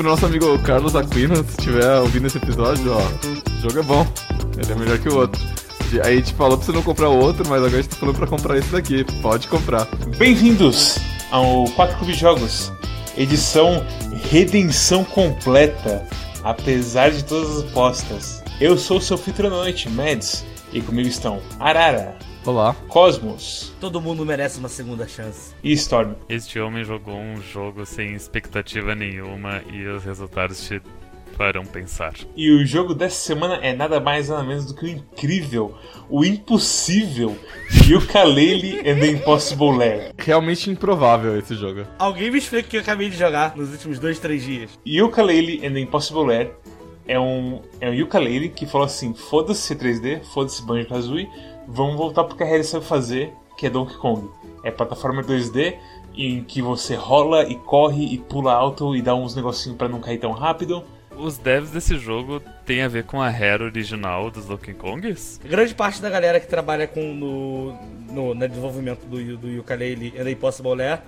pro nosso amigo Carlos Aquino, se estiver ouvindo esse episódio, ó, o jogo é bom. Ele é melhor que o outro. Aí a gente falou pra você não comprar o outro, mas agora a gente tá falando pra comprar esse daqui. Pode comprar. Bem-vindos ao 4 Clube Jogos, edição Redenção Completa, apesar de todas as apostas. Eu sou o seu Noite, Mads, e comigo estão Arara, Olá. Cosmos Todo mundo merece uma segunda chance. e Storm. Este homem jogou um jogo sem expectativa nenhuma e os resultados te farão pensar. E o jogo dessa semana é nada mais nada menos do que o incrível, o impossível Yooka-Laylee and the Impossible Lair. Realmente improvável esse jogo. Alguém me explica o que eu acabei de jogar nos últimos dois, três dias. Yooka-Laylee and the Impossible Lair é um, é um Yooka-Laylee que falou assim, foda-se 3D, foda-se Banjo-Kazooie, vamos voltar pro que a Rare sabe fazer, que é Donkey Kong. É plataforma 2D em que você rola e corre e pula alto e dá uns negocinhos pra não cair tão rápido. Os devs desse jogo têm a ver com a Rare original dos Donkey Kongs? Grande parte da galera que trabalha com no, no, no desenvolvimento do, do Yooka-Laylee and the Impossible Lair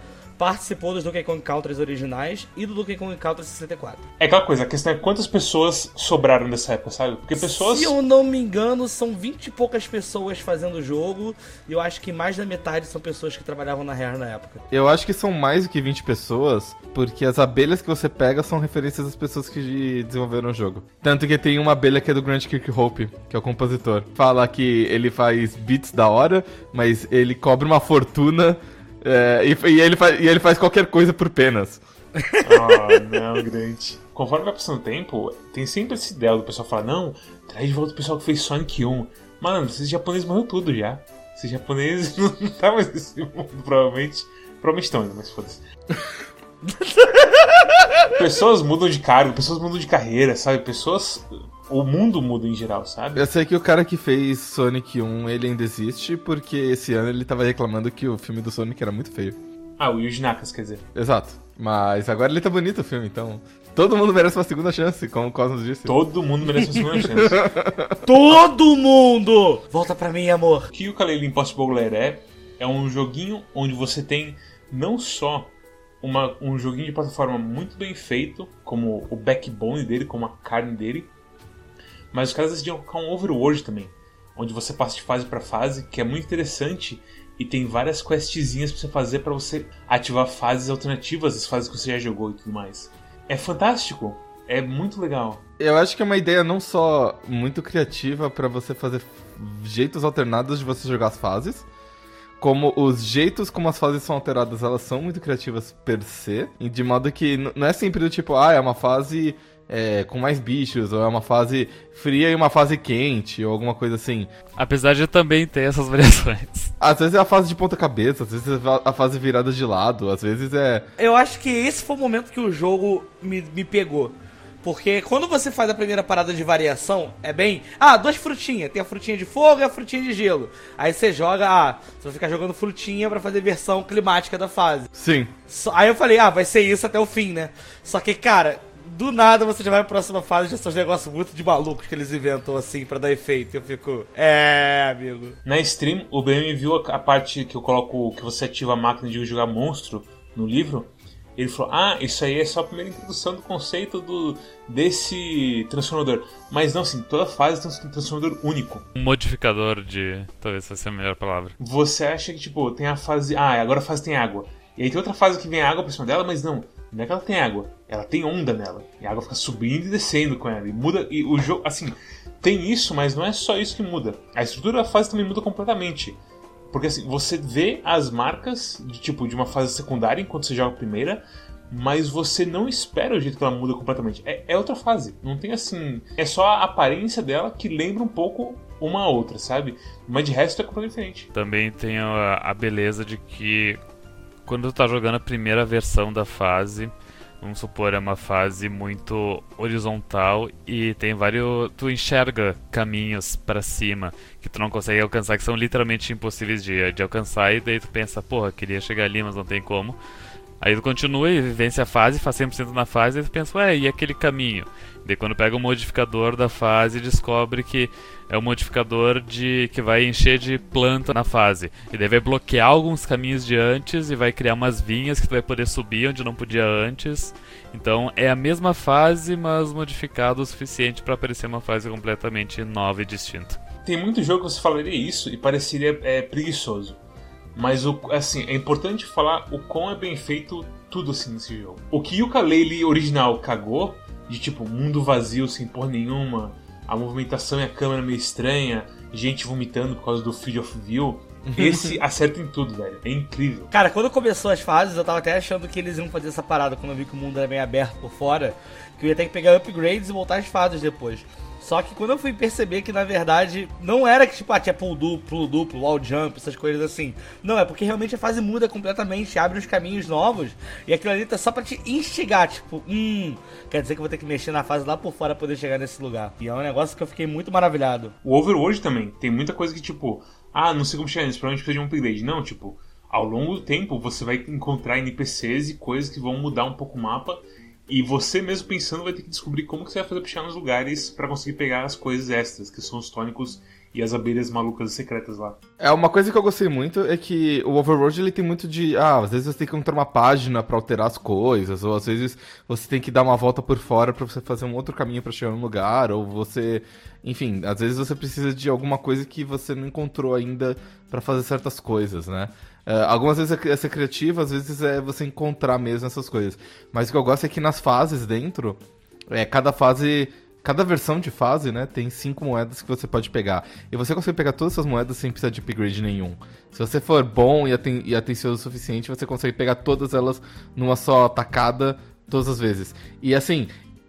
participou dos Donkey Kong Countries originais e do Donkey Kong Country 64. É aquela coisa, a questão é quantas pessoas sobraram dessa época, sabe? Porque pessoas. Se eu não me engano, são 20 e poucas pessoas fazendo o jogo e eu acho que mais da metade são pessoas que trabalhavam na Rare na época. Eu acho que são mais do que 20 pessoas, porque as abelhas que você pega são referências às pessoas que desenvolveram o jogo. Tanto que tem uma abelha que é do Grant Kirkhope, que é o compositor. Fala que ele faz beats da hora, mas ele cobra uma fortuna é, e, e ele faz, e ele faz qualquer coisa por penas. Ah, não, grande. Conforme vai passando o tempo, tem sempre esse ideal do pessoal falar: não, traz de volta o pessoal que fez Sonic 1. Mano, esses japoneses morreram tudo já. Esses japoneses não tá mais nesse mundo, provavelmente. Provavelmente estão ainda, mas foda-se. pessoas mudam de cargo, pessoas mudam de carreira, sabe? Pessoas. O mundo muda em geral, sabe? Eu sei que o cara que fez Sonic 1, ele ainda existe, porque esse ano ele tava reclamando que o filme do Sonic era muito feio. Ah, o Yuji Nakas, quer dizer. Exato. Mas agora ele tá bonito o filme, então. Todo mundo merece uma segunda chance, como o Cosmos disse. Todo mundo merece uma segunda chance. Todo mundo! Volta pra mim, amor. O que o Kalele Impossible Lair é, é um joguinho onde você tem não só uma, um joguinho de plataforma muito bem feito, como o backbone dele, como a carne dele, mas os caras decidiram colocar um overworld também, onde você passa de fase para fase, que é muito interessante e tem várias questzinhas pra você fazer para você ativar fases alternativas das fases que você já jogou e tudo mais. É fantástico, é muito legal. Eu acho que é uma ideia não só muito criativa pra você fazer jeitos alternados de você jogar as fases, como os jeitos como as fases são alteradas, elas são muito criativas per se, de modo que não é sempre do tipo, ah, é uma fase é, com mais bichos, ou é uma fase fria e uma fase quente, ou alguma coisa assim. Apesar de também ter essas variações. Às vezes é a fase de ponta cabeça, às vezes é a fase virada de lado, às vezes é... Eu acho que esse foi o momento que o jogo me, me pegou. Porque quando você faz a primeira parada de variação, é bem. Ah, duas frutinhas. Tem a frutinha de fogo e a frutinha de gelo. Aí você joga. Ah, você vai ficar jogando frutinha pra fazer versão climática da fase. Sim. Só- aí eu falei, ah, vai ser isso até o fim, né? Só que, cara, do nada você já vai pra próxima fase de esses negócios muito de malucos que eles inventam assim pra dar efeito. E eu fico. É, amigo. Na stream, o BM viu a, a parte que eu coloco que você ativa a máquina de jogar monstro no livro. Ele falou: Ah, isso aí é só a primeira introdução do conceito do, desse transformador. Mas não, assim, toda fase tem um transformador único. Um modificador de. Talvez essa seja a melhor palavra. Você acha que, tipo, tem a fase. Ah, agora a fase tem água. E aí tem outra fase que vem água por cima dela, mas não. Não é que ela tem água. Ela tem onda nela. E a água fica subindo e descendo com ela. E muda. E o jogo. Assim, tem isso, mas não é só isso que muda. A estrutura da fase também muda completamente. Porque assim, você vê as marcas de tipo de uma fase secundária enquanto você joga a primeira, mas você não espera o jeito que ela muda completamente. É, é outra fase. Não tem assim. É só a aparência dela que lembra um pouco uma outra, sabe? Mas de resto é completamente diferente. Também tem a, a beleza de que quando tu tá jogando a primeira versão da fase, vamos supor, é uma fase muito horizontal e tem vários. Tu enxerga caminhos pra cima que tu não consegue alcançar, que são literalmente impossíveis de, de alcançar, e daí tu pensa, porra, queria chegar ali, mas não tem como. Aí tu continua e vence a fase, faz 100% na fase, e tu pensa, ué, e aquele caminho? Daí quando pega o modificador da fase, descobre que é um modificador de que vai encher de planta na fase. E daí vai bloquear alguns caminhos de antes e vai criar umas vinhas que tu vai poder subir onde não podia antes. Então é a mesma fase, mas modificado o suficiente para parecer uma fase completamente nova e distinta. Tem muito jogo que você falaria isso e pareceria é, preguiçoso. Mas o, assim, é importante falar o quão é bem feito tudo assim nesse jogo. O que o Kalele original cagou, de tipo, mundo vazio sem porra nenhuma, a movimentação e a câmera meio estranha, gente vomitando por causa do Field of View. Esse acerta em tudo, velho. É incrível. Cara, quando começou as fases, eu tava até achando que eles iam fazer essa parada quando eu vi que o mundo era meio aberto por fora, que eu ia ter que pegar upgrades e voltar as fases depois. Só que quando eu fui perceber que na verdade não era que tipo, ah, tinha pull duplo, pulo duplo, wall jump, essas coisas assim. Não, é porque realmente a fase muda completamente, abre os caminhos novos e aquilo ali tá só pra te instigar, tipo, hum, quer dizer que eu vou ter que mexer na fase lá por fora pra poder chegar nesse lugar. E é um negócio que eu fiquei muito maravilhado. O Overworld também tem muita coisa que tipo, ah, não sei como chegar nisso, provavelmente precisa de um upgrade. Não, tipo, ao longo do tempo você vai encontrar NPCs e coisas que vão mudar um pouco o mapa e você mesmo pensando vai ter que descobrir como que você vai fazer pra chegar nos lugares para conseguir pegar as coisas extras, que são os tônicos e as abelhas malucas secretas lá. É, uma coisa que eu gostei muito é que o Overworld ele tem muito de. Ah, às vezes você tem que encontrar uma página para alterar as coisas, ou às vezes você tem que dar uma volta por fora para você fazer um outro caminho para chegar no lugar, ou você. Enfim, às vezes você precisa de alguma coisa que você não encontrou ainda para fazer certas coisas, né? Uh, algumas vezes é ser criativo, às vezes é você encontrar mesmo essas coisas. Mas o que eu gosto é que nas fases dentro, é, cada fase Cada versão de fase, né, tem cinco moedas que você pode pegar. E você consegue pegar todas essas moedas sem precisar de upgrade nenhum. Se você for bom e, aten e atencioso o suficiente, você consegue pegar todas elas numa só tacada, todas as vezes. E assim,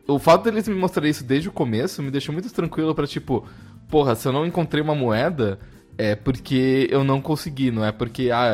o fato deles me mostrarem isso desde o começo me deixou muito tranquilo para tipo, porra, se eu não encontrei uma moeda, é porque eu não consegui, não é porque ah,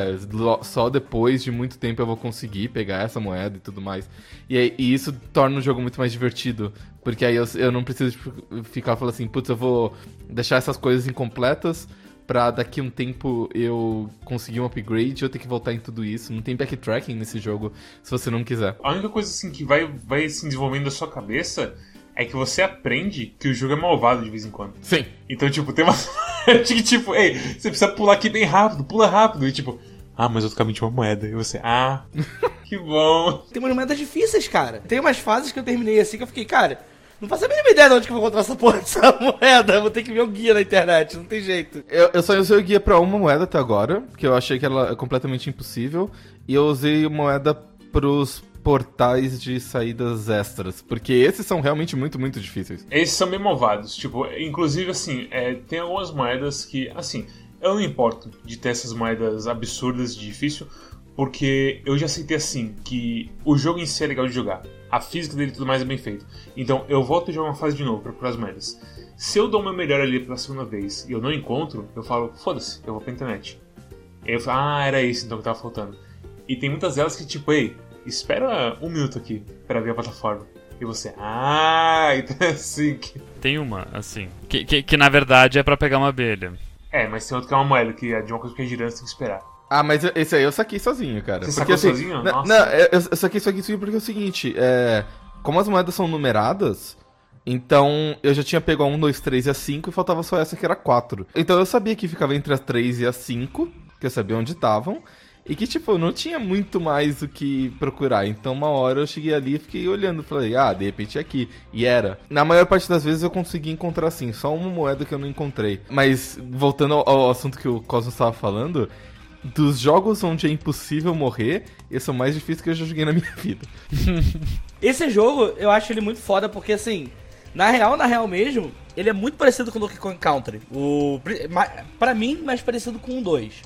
só depois de muito tempo eu vou conseguir pegar essa moeda e tudo mais. E, e isso torna o jogo muito mais divertido, porque aí eu, eu não preciso tipo, ficar falando assim, putz, eu vou deixar essas coisas incompletas pra daqui um tempo eu conseguir um upgrade eu ter que voltar em tudo isso. Não tem backtracking nesse jogo, se você não quiser. A única coisa assim que vai, vai se desenvolvendo na sua cabeça é que você aprende que o jogo é malvado de vez em quando. Sim. Então, tipo, tem uma. tipo, ei, você precisa pular aqui bem rápido, pula rápido. E tipo, ah, mas outro caminho tinha uma moeda. E você, ah, que bom. Tem umas moedas difíceis, cara. Tem umas fases que eu terminei assim que eu fiquei, cara. Não faço a mínima ideia de onde que eu vou encontrar essa porra dessa moeda. Vou ter que ver o guia na internet, não tem jeito. Eu, eu só usei o guia pra uma moeda até agora, que eu achei que ela é completamente impossível. E eu usei moeda pros portais de saídas extras, porque esses são realmente muito, muito difíceis. Esses são bem malvados, tipo, inclusive assim, é, tem algumas moedas que, assim, eu não importo de ter essas moedas absurdas de difícil, porque eu já aceitei assim, que o jogo em si é legal de jogar, a física dele e tudo mais é bem feito. Então eu volto a jogar uma fase de novo procurar as moedas. Se eu dou o meu melhor ali pela segunda vez e eu não encontro, eu falo, foda-se, eu vou pra internet. E eu falo, ah, era isso então que tava faltando. E tem muitas delas que, tipo, ei, espera um minuto aqui para ver a plataforma. E você, ah, então é assim que. Tem uma, assim, que, que, que na verdade é para pegar uma abelha. É, mas tem outro que é uma moeda, que é de uma coisa que é girando, você tem que esperar. Ah, mas esse aí eu saquei sozinho, cara. Você porque, sacou assim, sozinho? Não, Nossa. não, eu, eu saquei isso aqui porque é o seguinte, é, como as moedas são numeradas, então eu já tinha pego a 1, 2, 3 e a 5 e faltava só essa que era 4. Então eu sabia que ficava entre a 3 e a 5, que eu sabia onde estavam. E que, tipo, não tinha muito mais o que procurar. Então, uma hora eu cheguei ali e fiquei olhando. Falei, ah, de repente é aqui. E era. Na maior parte das vezes eu consegui encontrar, assim, só uma moeda que eu não encontrei. Mas, voltando ao, assunto que o Cosmos estava falando, dos jogos onde é impossível morrer, esse é o mais difícil que eu já joguei na minha vida. Esse jogo, eu acho ele muito foda porque, assim, na real, na real mesmo, ele é muito parecido com o Donkey Kong Country. O, pra mim, mais parecido com o 2.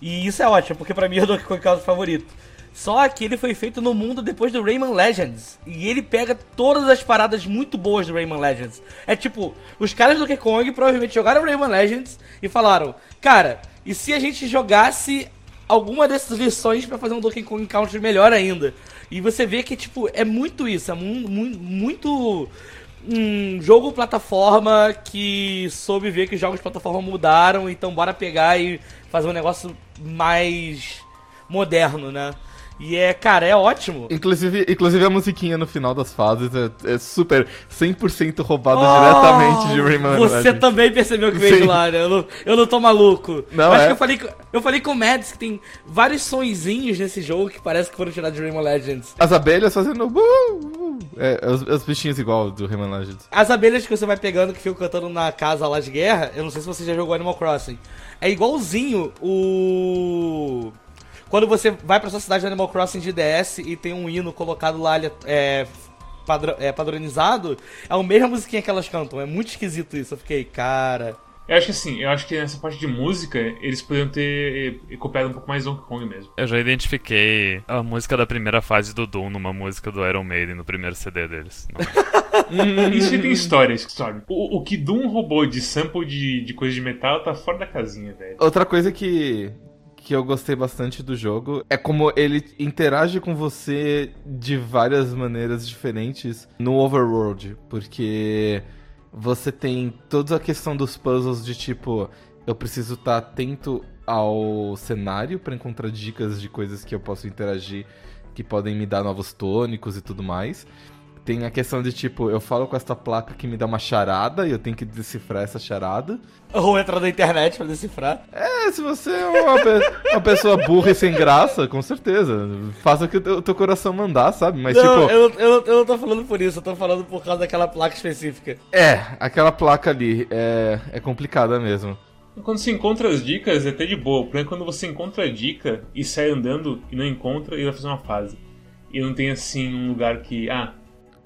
E isso é ótimo, porque pra mim é o Donkey Kong Country favorito. Só que ele foi feito no mundo depois do Rayman Legends. E ele pega todas as paradas muito boas do Rayman Legends. É tipo, os caras do Donkey Kong provavelmente jogaram Rayman Legends e falaram: Cara, e se a gente jogasse alguma dessas lições pra fazer um Donkey Kong Country melhor ainda? E você vê que, tipo, é muito isso, é mu mu muito um jogo plataforma que soube ver que os jogos de plataforma mudaram, então bora pegar e fazer um negócio mais moderno, né? E é, cara, é ótimo. Inclusive, inclusive a musiquinha no final das fases é, é super 100% roubada Oh, diretamente de Rayman Você Legends. também percebeu que veio Sim. de lá, né? Eu não, eu não tô maluco. Não, Acho é. que eu falei, com- eu falei com o Mads que tem vários sonzinhos nesse jogo que parece que foram tirados de Rayman Legends. As abelhas fazendo. Uh, uh, é, os, os bichinhos igual do Rayman Legends. As abelhas que você vai pegando que ficam cantando na casa lá de guerra, eu não sei se você já jogou Animal Crossing. É igualzinho o. Quando você vai pra sua cidade do Animal Crossing de DS e tem um hino colocado lá é, padra- é, padronizado, é a mesma musiquinha que elas cantam. É muito esquisito isso. Eu fiquei, cara. Eu acho que assim, eu acho que nessa parte de música, eles poderiam ter eh, copiado um pouco mais Donkey Kong mesmo. Eu já identifiquei a música da primeira fase do Doom numa música do Iron Maiden no primeiro CD deles. Não. Isso aí tem história, história. O, o que Doom roubou de sample de, de coisa de metal tá fora da casinha, velho. Outra coisa que, que eu gostei bastante do jogo é como ele interage com você de várias maneiras diferentes no overworld, porque você tem toda a questão dos puzzles de tipo, eu preciso estar atento ao cenário para encontrar dicas de coisas que eu posso interagir que podem me dar novos tônicos e tudo mais. Tem a questão de tipo, eu falo com essa placa que me dá uma charada e eu tenho que decifrar essa charada. Ou entrar na internet pra decifrar. É, se você é uma, pe- uma pessoa burra e sem graça, com certeza. Faça o que o teu, o teu coração mandar, sabe? Mas, não, tipo, eu, eu, eu não tô falando por isso, eu tô falando por causa daquela placa específica. é, aquela placa ali é, é complicada mesmo. Quando você encontra as dicas, é até de boa. O problema é quando você encontra a dica e sai andando e não encontra e vai fazer uma fase. E não tem assim um lugar que. Ah.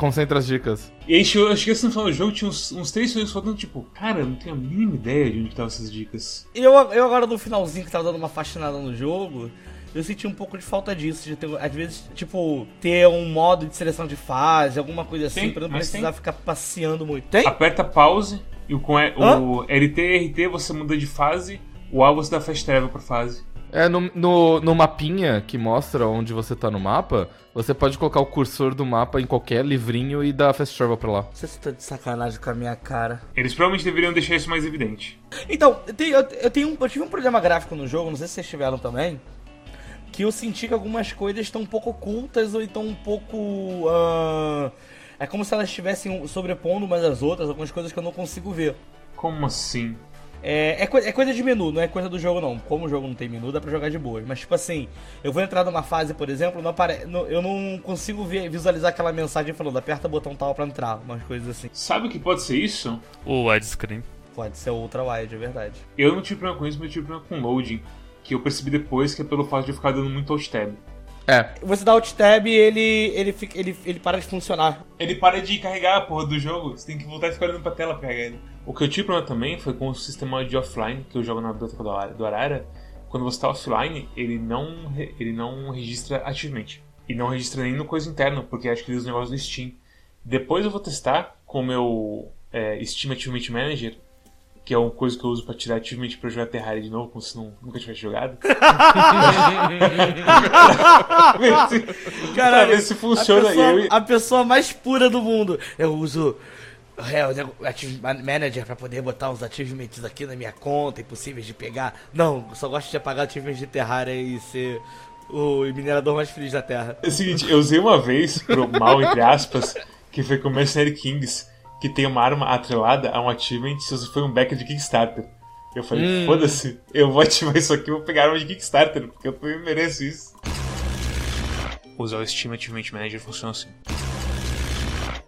Concentra as dicas. E aí eu cheguei assim no final do jogo, tinha uns, uns três segundos faltando, tipo, cara, eu não tenho a mínima ideia de onde estavam essas dicas. E eu, eu agora no finalzinho que tava dando uma fascinada no jogo, eu senti um pouco de falta disso, de ter, às vezes, tipo, ter um modo de seleção de fase, alguma coisa assim, Tem, pra não precisar tem. ficar passeando muito. Tem? Aperta pause e o, com E- o LT e RT você muda de fase, o A você dá fast travel pra fase. É, no, no, no mapinha que mostra onde você tá no mapa, você pode colocar o cursor do mapa em qualquer livrinho e dar fast travel pra lá. Não sei se tá de sacanagem com a minha cara. Eles provavelmente deveriam deixar isso mais evidente. Então, eu, tenho- eu- eu tenho um- eu tive um problema gráfico no jogo, não sei se vocês tiveram também. Que eu senti que algumas coisas estão um pouco ocultas ou então um pouco. ah, é como se elas estivessem sobrepondo umas às outras, algumas coisas que eu não consigo ver. Como assim? É, é, coi- é coisa de menu, não é coisa do jogo não. Como o jogo não tem menu, dá pra jogar de boa. Mas tipo assim, eu vou entrar numa fase, por exemplo, não apare... não- eu não consigo ver- visualizar aquela mensagem falando aperta botão tal pra entrar, umas coisas assim. Sabe o que pode ser isso? O widescreen. Pode ser ultra wide, é verdade. Eu não tive problema com isso, mas eu tive problema com loading. Que eu percebi depois que é pelo fato de eu ficar dando muito alt tab. É, Você dá alt tab e ele, ele, fica, ele, ele para de funcionar. Ele para de carregar a porra do jogo, você tem que voltar e ficar olhando pra tela pra carregar ele. O que eu tive problema também foi com o sistema de offline que eu jogo na biblioteca do Ara- do Arara. Quando você tá offline, ele não, ele não registra ativamente. E não registra nem no coisa interna, porque acho que ele usa o negócio do Steam. Depois eu vou testar com o meu é, Steam Achievement Manager, que é uma coisa que eu uso pra tirar achievement pra jogar Terraria de novo, como se não, nunca tivesse jogado. se, pra ver se funciona. A pessoa, Eu a pessoa mais pura do mundo. Eu uso é, Achievement Manager pra poder botar uns achievements aqui na minha conta, impossíveis de pegar. Não, eu só gosto de apagar achievements de Terraria e ser o minerador mais feliz da Terra. É o seguinte, eu usei uma vez pro mal, entre aspas, que foi com o Mercenary Kings, que tem uma arma atrelada a um achievement se você foi um backer de Kickstarter. Eu falei, foda-se, eu vou ativar isso aqui e vou pegar arma de Kickstarter, porque eu mereço isso. Usar o Steam Achievement Manager funciona assim.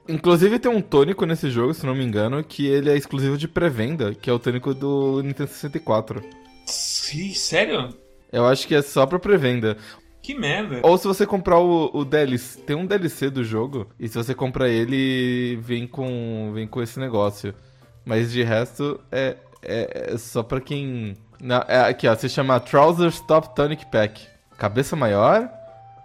inclusive tem um tônico nesse jogo, se não me engano, que ele é exclusivo de pré-venda, que é o tônico do Nintendo 64. Sim, sério? Eu acho que é só pra pré-venda. Que merda. Ou se você comprar o, o DLC, tem um DLC do jogo, e se você comprar ele, vem com, vem com esse negócio. Mas de resto, é, é, é só pra quem... Não, é aqui, ó, se chama Trousers Top Tonic Pack. Cabeça maior,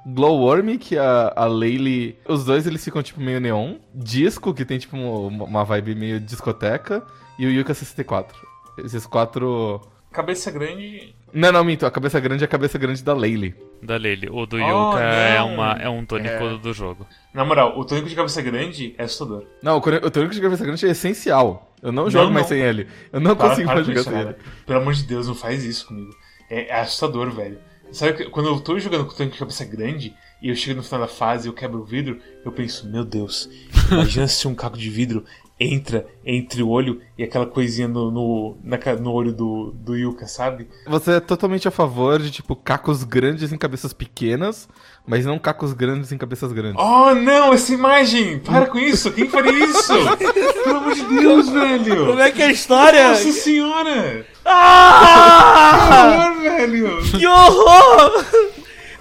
Glowworm, que a, a Laylee... Os dois, eles ficam, tipo, meio neon. Disco, que tem, tipo, uma, uma vibe meio discoteca. E o Yuka 64. Esses quatro... Cabeça grande. Não, não, minto. A cabeça grande é a cabeça grande da Laylee. Da Lily. O do Oh, Yuka é, uma, é um tônico É. do jogo. Na moral, o tônico de cabeça grande é assustador. Não, o tônico de cabeça grande é essencial. Eu não jogo Não, mais não. sem ele. Eu não Para- consigo para mais jogar isso, sem cara. ele. Pelo amor de Deus, não faz isso comigo. É, é assustador, velho. Sabe que quando eu tô jogando com o tanque de cabeça grande e eu chego no final da fase e eu quebro o vidro, eu penso, meu Deus, imagina se um caco de vidro entra entre o olho e aquela coisinha no, no, na no olho do, do Yuka, sabe? Você é totalmente a favor de, tipo, cacos grandes em cabeças pequenas, mas não cacos grandes em cabeças grandes. Oh não, essa imagem! Para com isso! Quem faria isso? Pelo amor de Deus, velho! Como é que é a história? Nossa senhora! Ah! horror, velho! Que horror!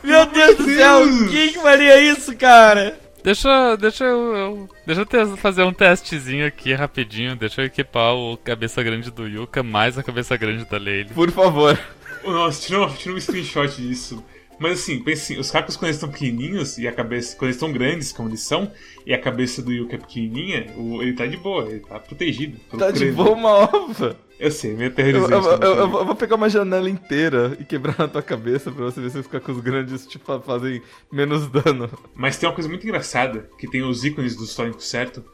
Meu Deus do céu, Deus! quem que faria isso, cara? Deixa, deixa eu, eu- deixa eu te- fazer um testezinho aqui rapidinho. Deixa eu equipar o cabeça grande do Yuka mais a cabeça grande da Leile. Por favor. Nossa, tira, uma, tira um screenshot disso. Mas assim, pense assim, os cacos quando eles estão pequenininhos e a cabeça, quando eles estão grandes, como eles são, e a cabeça do Yuka é pequenininha, o- ele tá de boa, ele tá protegido. Tá de boa uma ova. Eu sei, meio Eu, aterrorizante. eu- eu- eu vou- eu vou pegar uma janela inteira e quebrar na tua cabeça pra você ver se os cacos grandes tipo, fa- fazem menos dano. Mas tem uma coisa muito engraçada, que tem os ícones do Sonic certo?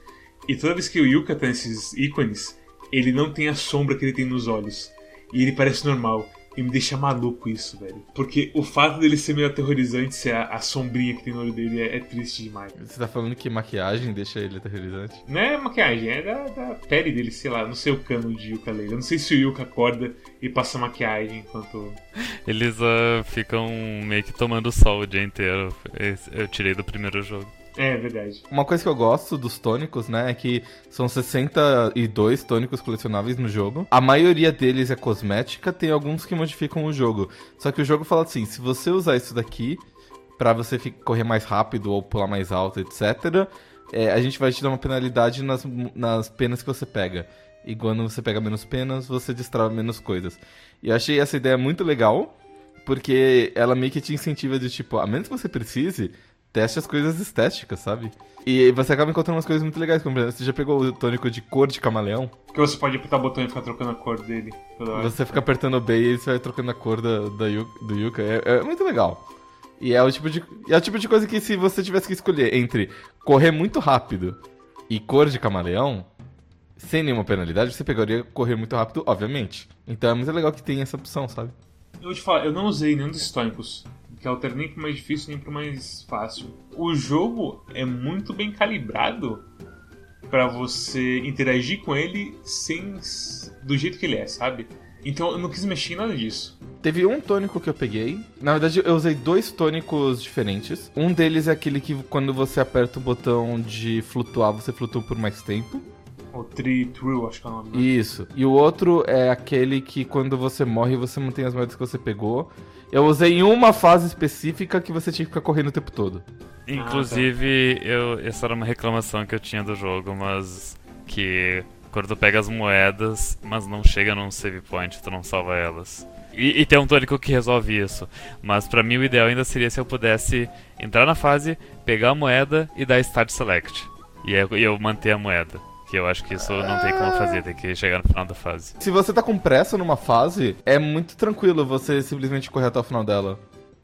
E toda vez que o Yuka tem esses ícones, ele não tem a sombra que ele tem nos olhos. E ele parece normal. E me deixa maluco isso, velho. Porque o fato dele ser meio aterrorizante, ser a, a sombrinha que tem no olho dele, é, é triste demais. Você tá falando que maquiagem deixa ele aterrorizante? Não é maquiagem, é da, da pele dele, sei lá. Não sei o cano de Yuka Leila. Eu não sei se o Yuka acorda e passa maquiagem enquanto. Eles ah, ficam meio que tomando sol o dia inteiro. Eu tirei do primeiro jogo. É, verdade. Uma coisa que eu gosto dos tônicos, né, é que são 62 tônicos colecionáveis no jogo. A maioria deles é cosmética, tem alguns que modificam o jogo. Só que o jogo fala assim, se você usar isso daqui pra você correr mais rápido ou pular mais alto, etc, é, a gente vai te dar uma penalidade nas, nas penas que você pega. E quando você pega menos penas, você destrava menos coisas. E eu achei essa ideia muito legal, porque ela meio que te incentiva de tipo, a menos que você precise, teste as coisas estéticas, sabe? E você acaba encontrando umas coisas muito legais, como por exemplo, você já pegou o tônico de cor de camaleão? Porque você pode apertar o botão e ficar trocando a cor dele. Você fica apertando o B e você vai trocando a cor da, da do Yuka. É, é muito legal. E é o tipo de é o tipo de coisa que se você tivesse que escolher entre correr muito rápido e cor de camaleão, sem nenhuma penalidade, você pegaria correr muito rápido, obviamente. Então é muito legal que tem essa opção, sabe? Eu vou te falar, eu não usei nenhum desses tônicos. Que altera nem pro mais difícil nem pro mais fácil. O jogo é muito bem calibrado pra você interagir com ele sem do jeito que ele é, sabe? Então eu não quis mexer em nada disso. Teve um tônico que eu peguei. Na verdade, eu usei dois tônicos diferentes. Um deles é aquele que quando você aperta o botão de flutuar, você flutua por mais tempo. O Tree True, acho que é o nome. né? Isso. E o outro é aquele que quando você morre, você mantém as moedas que você pegou. Eu usei em uma fase específica que você tinha que ficar correndo o tempo todo. Inclusive, eu, essa era uma reclamação que eu tinha do jogo, mas que quando tu pega as moedas, mas não chega num save point, tu não salva elas. E, e tem um tônico que resolve isso. Mas pra mim o ideal ainda seria se eu pudesse entrar na fase, pegar a moeda e dar Start Select. E eu, e eu manter a moeda. Que eu acho que isso não tem como fazer, tem que chegar no final da fase. Se você tá com pressa numa fase, é muito tranquilo você simplesmente correr até o final dela.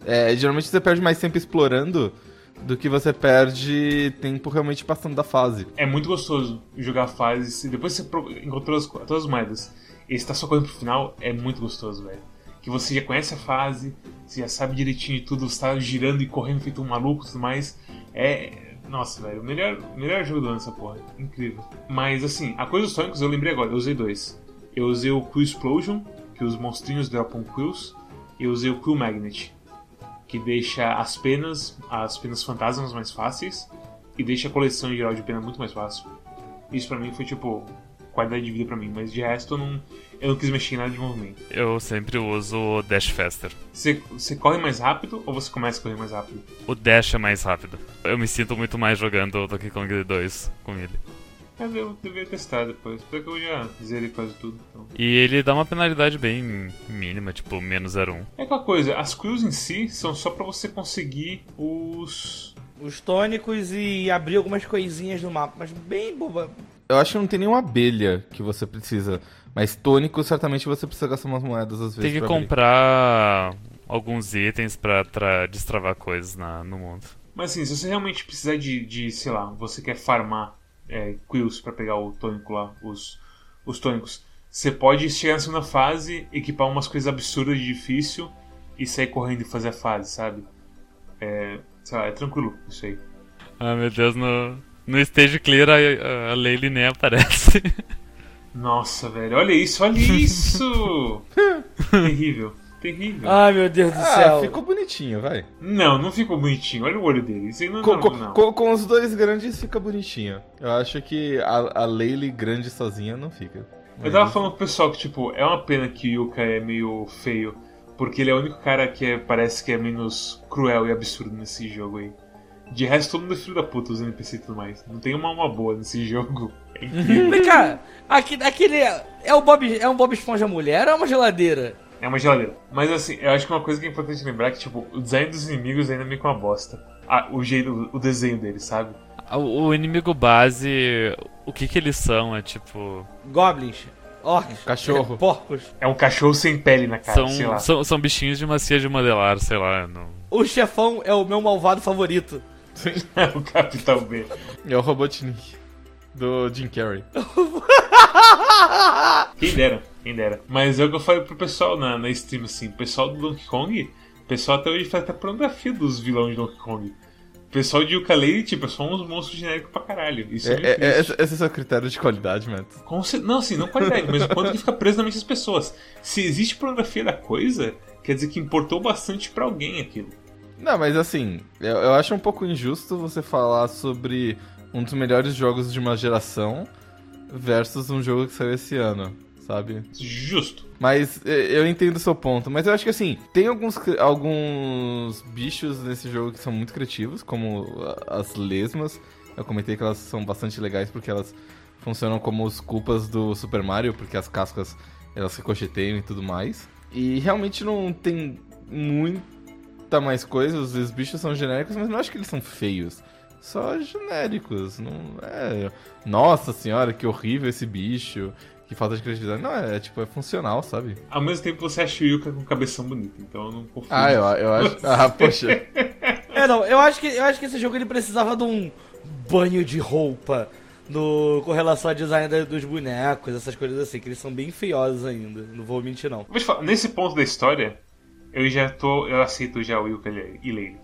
É, geralmente você perde mais tempo explorando do que você perde tempo realmente passando da fase. É muito gostoso jogar fases e depois você encontrou as, todas as moedas e você tá só correndo pro final, é muito gostoso, velho. Que você já conhece a fase, você já sabe direitinho de tudo, você tá girando e correndo feito um maluco e tudo mais. É. Nossa, velho, o melhor, melhor jogo do ano essa porra. Incrível. Mas assim, a coisa dos tônicos eu lembrei agora, eu usei dois. Eu usei o Quill Explosion, que os monstrinhos dropam quills, e eu usei o Quill Magnet, que deixa as penas, as penas fantasmas mais fáceis e deixa a coleção em geral de pena muito mais fácil. Isso pra mim foi tipo qualidade de vida pra mim, mas de resto eu não, eu não quis mexer em nada de movimento. Eu sempre uso o Dash Faster. Você, você corre mais rápido ou você começa a correr mais rápido? O Dash é mais rápido. Eu me sinto muito mais jogando Donkey Kong 2 com ele. Mas eu deveria testar depois, porque eu já zerei quase tudo. Então. E ele dá uma penalidade bem mínima, tipo menos 0,1. É aquela coisa, as quills em si são só pra você conseguir os. Os tônicos e abrir algumas coisinhas no mapa, mas bem boba. Eu acho que não tem nenhuma abelha que você precisa. Mas tônico, certamente você precisa gastar umas moedas às vezes. Tem que pra abrir. comprar alguns itens pra tra- destravar coisas na- no mundo. Mas assim, se você realmente precisar de, de sei lá, você quer farmar é, quills pra pegar o tônico lá, os, os tônicos, você pode chegar na segunda fase, equipar umas coisas absurdas de difícil e sair correndo e fazer a fase, sabe? É, sei lá, é tranquilo isso aí. Ah, meu Deus, no, no stage clear a, a Leile nem aparece. Nossa, velho, olha isso, olha isso! terrível, terrível. Ai, meu Deus do Ah, céu. ficou bonitinho, vai. Não, não ficou bonitinho, olha o olho dele. Isso aí não, Com, não, com- não. com- com os dois grandes fica bonitinho. Eu acho que a, a Leile grande sozinha não fica. Eu tava falando pro pessoal que, tipo, é uma pena que o Yuka é meio feio, porque ele é o único cara que é- parece que é menos cruel e absurdo nesse jogo aí. De resto, todo mundo é filho da puta, os NPC e tudo mais. Não tem uma alma boa nesse jogo. É. Vem cá, aqui- aquele. É, o Bob, é um Bob Esponja mulher ou é uma geladeira? É uma geladeira. Mas assim, eu acho que uma coisa que é importante lembrar é que, tipo, o design dos inimigos ainda é meio que uma bosta. Ah, o jeito, o desenho deles, sabe? O, o inimigo base, o que que eles são? É tipo. Goblins, orcs, Cachorro. é, porcos. É um cachorro sem pele na cara, sei lá. São, são, são bichinhos de macia de modelar, sei lá. Não... O chefão é o meu malvado favorito. o Capitão B. É o Robotnik do Jim Carrey. Quem dera, quem dera. Mas é o que eu falei pro pessoal na, na stream, assim. O pessoal do Donkey Kong, o pessoal até hoje faz até pornografia dos vilões de Donkey Kong. O pessoal de Yooka-Laylee, tipo, é só uns monstros genéricos pra caralho. Isso é, É, é, esse, é o seu critério de qualidade. Com cer- Não, assim, não qualidade, mas o quanto que fica preso na mente das pessoas. Se existe pornografia da coisa, quer dizer que importou bastante pra alguém aquilo. Não, mas assim, eu, eu acho um pouco injusto você falar sobre um dos melhores jogos de uma geração versus um jogo que saiu esse ano, sabe? Justo. Mas eu entendo o seu ponto. Mas eu acho que assim, tem alguns, alguns bichos nesse jogo que são muito criativos, como as lesmas. Eu comentei que elas são bastante legais porque elas funcionam como os culpas do Super Mario, porque as cascas elas ricocheteiam e tudo mais. E realmente não tem muita mais coisa, os bichos são genéricos, mas não acho que eles são feios. Só genéricos, não é. Nossa senhora, que horrível esse bicho, que falta de criatividade. Não, é tipo, é funcional, sabe? Ao mesmo tempo você acha o Yuka com cabeção bonita, então eu não confio. Ah, eu, eu acho. Ah, poxa. É, não, eu acho que, eu acho que esse jogo ele precisava de um banho de roupa no, com relação ao design da- dos bonecos, essas coisas assim, que eles são bem feiosos ainda. Não vou mentir, não. Vou te falar, nesse ponto da história, eu já tô. Eu aceito já o Yuka e Lane.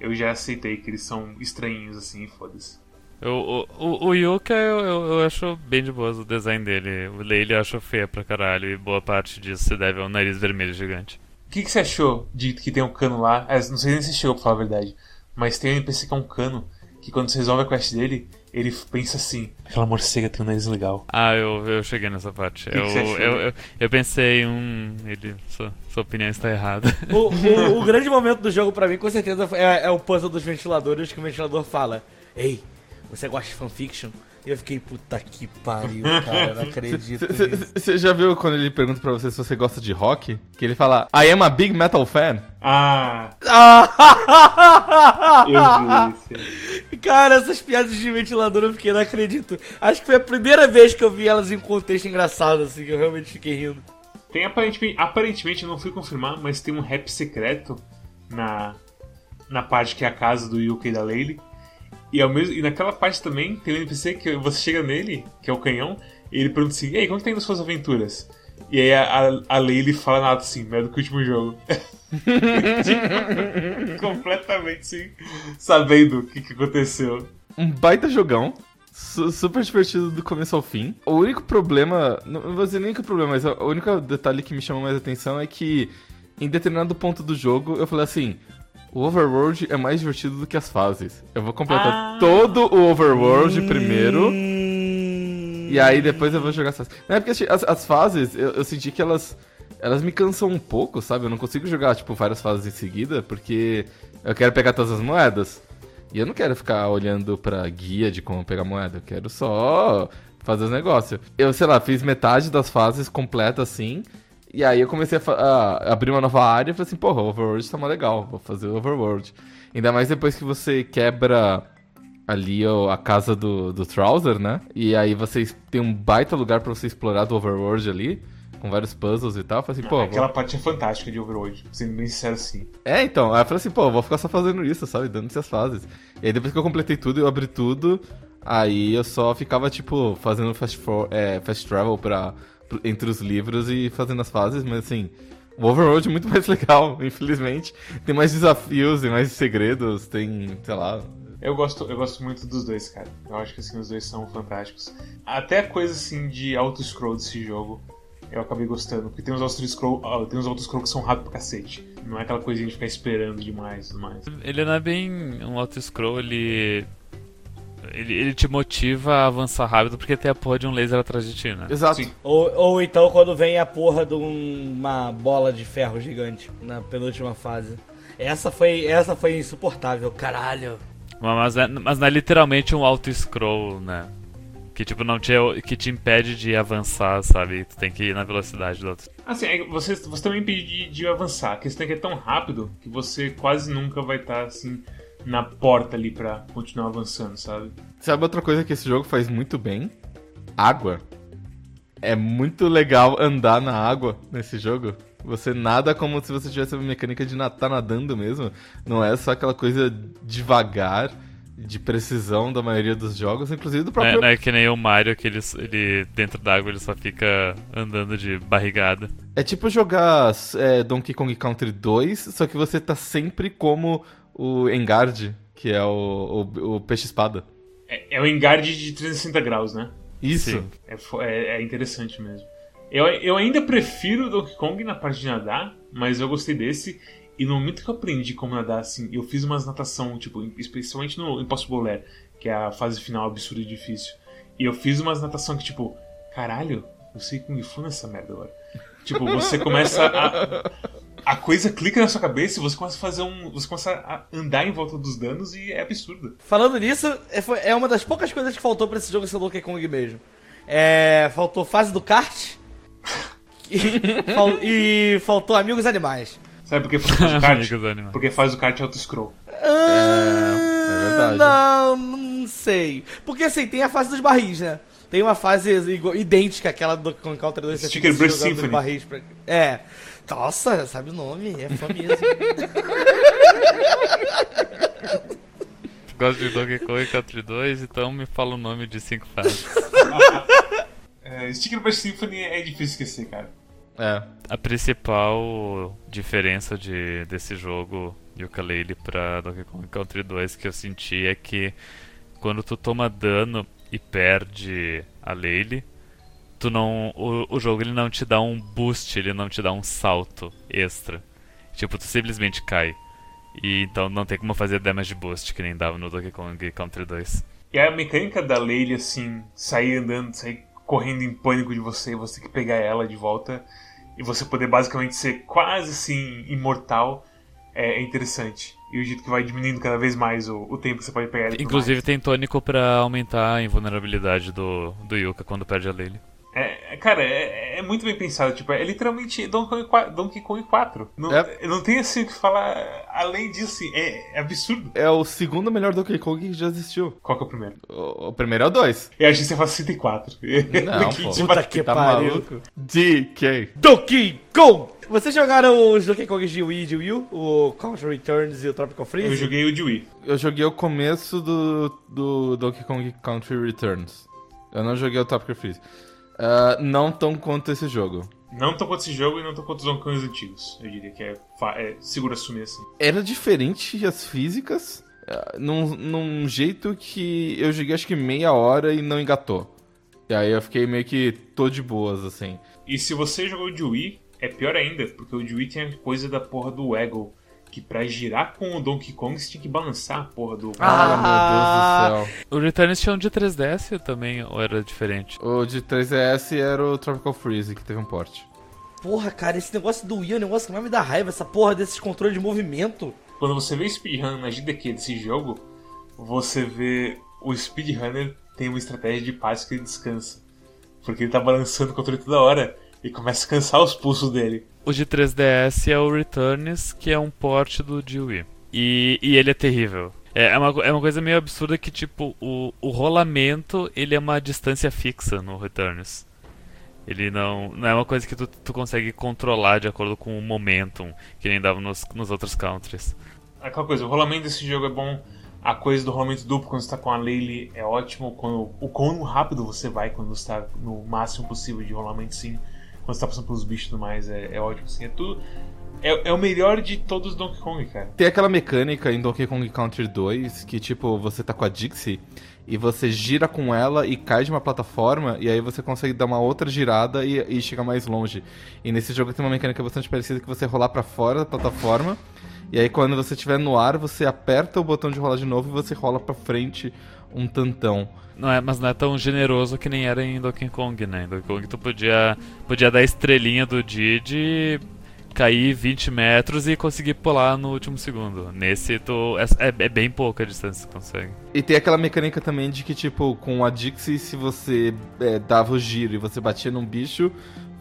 Eu já aceitei que eles são estranhinhos assim, e foda-se. O, o, o Yuka eu, eu, eu acho bem de boas o design dele. O Leile eu acho feio pra caralho e boa parte disso se deve ao nariz vermelho gigante. O que, que você achou de que tem um cano lá? É, não sei nem se chegou pra falar a verdade. Mas tem um NPC que é um cano que quando você resolve a quest dele, ele pensa assim: aquela morcega tem um nariz legal. Ah, eu, eu cheguei nessa parte. que eu, que eu, eu, eu pensei, hum, ele, sua, sua opinião está errada. O, o- o grande momento do jogo pra mim, com certeza, é, é o puzzle dos ventiladores, que o ventilador fala: Ei, você gosta de fanfiction? E eu fiquei, puta que pariu, cara, não acredito. Você já viu quando ele pergunta pra você se você gosta de rock? Que ele fala, I am a big metal fan. Ah, Ah! eu vi isso. Cara, essas piadas de ventilador eu fiquei, não acredito. Acho que foi a primeira vez que eu vi elas em contexto engraçado, assim, que eu realmente fiquei rindo. Tem aparentemente, aparentemente, eu não fui confirmar, mas tem um rap secreto na, na parte que é a casa do Yuka e da Lady. E, ao mesmo, e naquela parte também tem um NPC que você chega nele, que é o canhão, e ele pergunta assim: Ei, quanto tem nas suas aventuras? E aí a, a, a Lady fala nada assim, melhor do que o último jogo. Tipo, completamente sim, sabendo o que, que aconteceu. Um baita jogão. su- super divertido do começo ao fim. O único problema, não vou dizer nem que o problema, mas o único detalhe que me chamou mais atenção é que em determinado ponto do jogo eu falei assim: o Overworld é mais divertido do que as fases. Eu vou completar Ah. todo o Overworld primeiro. Hum... E aí depois eu vou jogar as fases. Não, é porque assim, as, as fases, eu, eu senti que elas. Elas me cansam um pouco, sabe? Eu não consigo jogar, tipo, várias fases em seguida, porque eu quero pegar todas as moedas. E eu não quero ficar olhando pra guia de como pegar moeda. Eu quero só fazer os negócios. Eu, sei lá, fiz metade das fases completas assim. E aí eu comecei a, a abrir uma nova área e falei assim, porra, o Overworld tá mais legal, vou fazer o Overworld. Ainda mais depois que você quebra ali a casa do, do Trouser, né? E aí vocês tem um baita lugar pra você explorar do Overworld ali, com vários puzzles e tal. Eu falei assim, pô, Aquela vou- parte é fantástica de Overworld, sendo bem sincero assim. é, então, aí eu falei assim, pô, vou ficar só fazendo isso, sabe? Dando essas fases. E aí depois que eu completei tudo, eu abri tudo, aí eu só ficava, tipo, fazendo fast, for, é, fast travel pra, entre os livros e fazendo as fases, mas assim, O Overworld é muito mais legal, infelizmente. Tem mais desafios e mais segredos, tem, sei lá. Eu gosto, eu gosto muito dos dois, cara. Eu acho que assim, os dois são fantásticos. Até a coisa assim de auto-scroll desse jogo, eu acabei gostando. Porque tem uns auto-scroll, ah, tem uns auto-scroll que são rápidos pra cacete. Não é aquela coisinha de ficar esperando demais e tudo mais. Ele não é bem um auto-scroll, ele... ele. Ele te motiva a avançar rápido porque tem a porra de um laser atrás de ti, né? Exato. Sim. Ou, ou então quando vem a porra de um- uma bola de ferro gigante na penúltima fase. Essa foi, essa foi insuportável, caralho. Mas, é- mas não é literalmente um auto-scroll, né? Que tipo, não te, que te impede de avançar, sabe? Tu tem que ir na velocidade do outro. Assim, é você, você também impede de, de avançar. A questão é que é tão rápido que você quase nunca vai estar assim na porta ali pra continuar avançando, sabe? Sabe outra coisa que esse jogo faz muito bem? Água. É muito legal andar na água nesse jogo. Você nada como se você tivesse a mecânica de estar tá nadando mesmo. Não é só aquela coisa devagar, de precisão da maioria dos jogos, inclusive do Não é, próprio. não é que nem o Mario, que ele, ele dentro d'água ele só fica andando de barrigada. É tipo jogar é, Donkey Kong Country 2, só que você tá sempre como o Engard, que é o, o, o peixe-espada. É, é o engarde de 360 graus, né? Isso. É, é- é interessante mesmo. Eu, eu ainda prefiro o Donkey Kong na parte de nadar, mas eu gostei desse. E no momento que eu aprendi como nadar assim, eu fiz umas natação, tipo, especialmente no Impossible Lair, que é a fase final absurda e difícil. E eu fiz umas natação que, tipo, caralho, eu sei Kung Fu nessa merda agora. Tipo, você começa a. A coisa clica na sua cabeça e você começa a fazer um. Você começa a andar em volta dos danos e é absurdo. Falando nisso, é, foi- é uma das poucas coisas que faltou pra esse jogo ser Donkey Kong mesmo. É, faltou fase do kart. e, fal- e faltou amigos animais. Sabe por que faz o kart? Porque faz o kart auto-scroll. é verdade. Não, não sei. Porque assim, tem a fase dos barris, né? Tem uma fase igual- idêntica àquela do Donkey Kong Country 2. você Sticker Burst Symphony. barris pra- É. Nossa, sabe o nome? É fã mesmo. Gosto de Donkey Kong Country 2, então me fala o nome de cinco fases. É, Sticker Burst Symphony é difícil esquecer, cara. É. A principal diferença de, desse jogo Yooka-Laylee pra Donkey Kong Country 2 que eu senti é que quando tu toma dano e perde a Laylee, tu não, o, o jogo ele não te dá um boost, ele não te dá um salto extra. Tipo, tu simplesmente cai. E então não tem como fazer damage boost que nem dava no Donkey Kong Country 2. E a mecânica da Lady, assim, sair andando, sair correndo em pânico de você, você ter que pegar ela de volta e você poder basicamente ser quase assim imortal é, é interessante. E o jeito que vai diminuindo cada vez mais o, o tempo que você pode pegar ela. e tudo Inclusive tem tônico pra aumentar a invulnerabilidade do, do Yuka quando perde a Laylee. É, cara, é, é muito bem pensado. Tipo, é literalmente Donkey Kong 4. Donkey Kong 4. Não, É. não tem assim o que falar além disso. Assim, é, é absurdo. É o segundo melhor Donkey Kong que já existiu. Qual que é o primeiro? O, o primeiro é o 2. Eu achei que você fala 64. Não, Que pô. tipo- Puta que Tá pariu. maluco? DK. Donkey Kong! Vocês jogaram os Donkey Kong de Wii e de Wii U? O Country Returns e o Tropical Freeze? Eu joguei o de Wii. Eu joguei o começo do, do Donkey Kong Country Returns. Eu não joguei o Tropical Freeze. Ah, não tão quanto esse jogo. Não tô contra esse jogo e não tô contra os Kongs antigos. Eu diria que é, é seguro assumir assim. Era diferente as físicas, ah, num, num jeito que eu joguei acho que meia hora e não engatou. E aí eu fiquei meio que tô de boas, assim. E se você jogou o de Wii, é pior ainda, porque o de Wii tem a coisa da porra do Waggle. Que pra girar com o Donkey Kong você tinha que balançar a porra do. Ah, Ah, meu Deus do céu. O Returns tinha um de 3DS também, ou era diferente? O de 3DS era o Tropical Freeze, que teve um porte. Porra, cara, esse negócio do Wii é um negócio que mais me dá raiva, essa porra desses controles de movimento. Quando você vê speedrun na GDQ desse jogo, você vê o speedrunner tem uma estratégia de paz que ele descansa. Porque ele tá balançando o controle toda hora e começa a cansar os pulsos dele. O de 3DS é o Returns, que é um port do de Wii. E, e ele é terrível. É, é uma, é uma coisa meio absurda que, tipo, o, o rolamento, ele é uma distância fixa no Returns. Ele não, não é uma coisa que tu, tu consegue controlar de acordo com o momentum, que nem dava nos, nos outros countries. Aquela coisa, o rolamento desse jogo é bom. A coisa do rolamento duplo quando você tá com a Lele é ótimo. Quando, o quão rápido você vai quando você tá no máximo possível de rolamento, sim. Quando você tá passando pelos bichos e tudo mais, é, é ótimo, assim, é tudo. É, é o melhor de todos os Donkey Kong, cara. Tem aquela mecânica em Donkey Kong Country 2 que, tipo, você tá com a Dixie e você gira com ela e cai de uma plataforma e aí você consegue dar uma outra girada e, e chegar mais longe. E nesse jogo tem uma mecânica bastante parecida que você rolar para fora da plataforma e aí quando você estiver no ar, você aperta o botão de rolar de novo e você rola para frente um tantão. Não é, mas não é tão generoso que nem era em Donkey Kong, né? Em Donkey Kong tu podia, podia dar a estrelinha do Didi, cair 20 metros e conseguir pular no último segundo. Nesse tu, é, é, é bem pouca a distância que tu consegue. E tem aquela mecânica também de que, tipo, com a Dixie, se você é, dava o giro e você batia num bicho,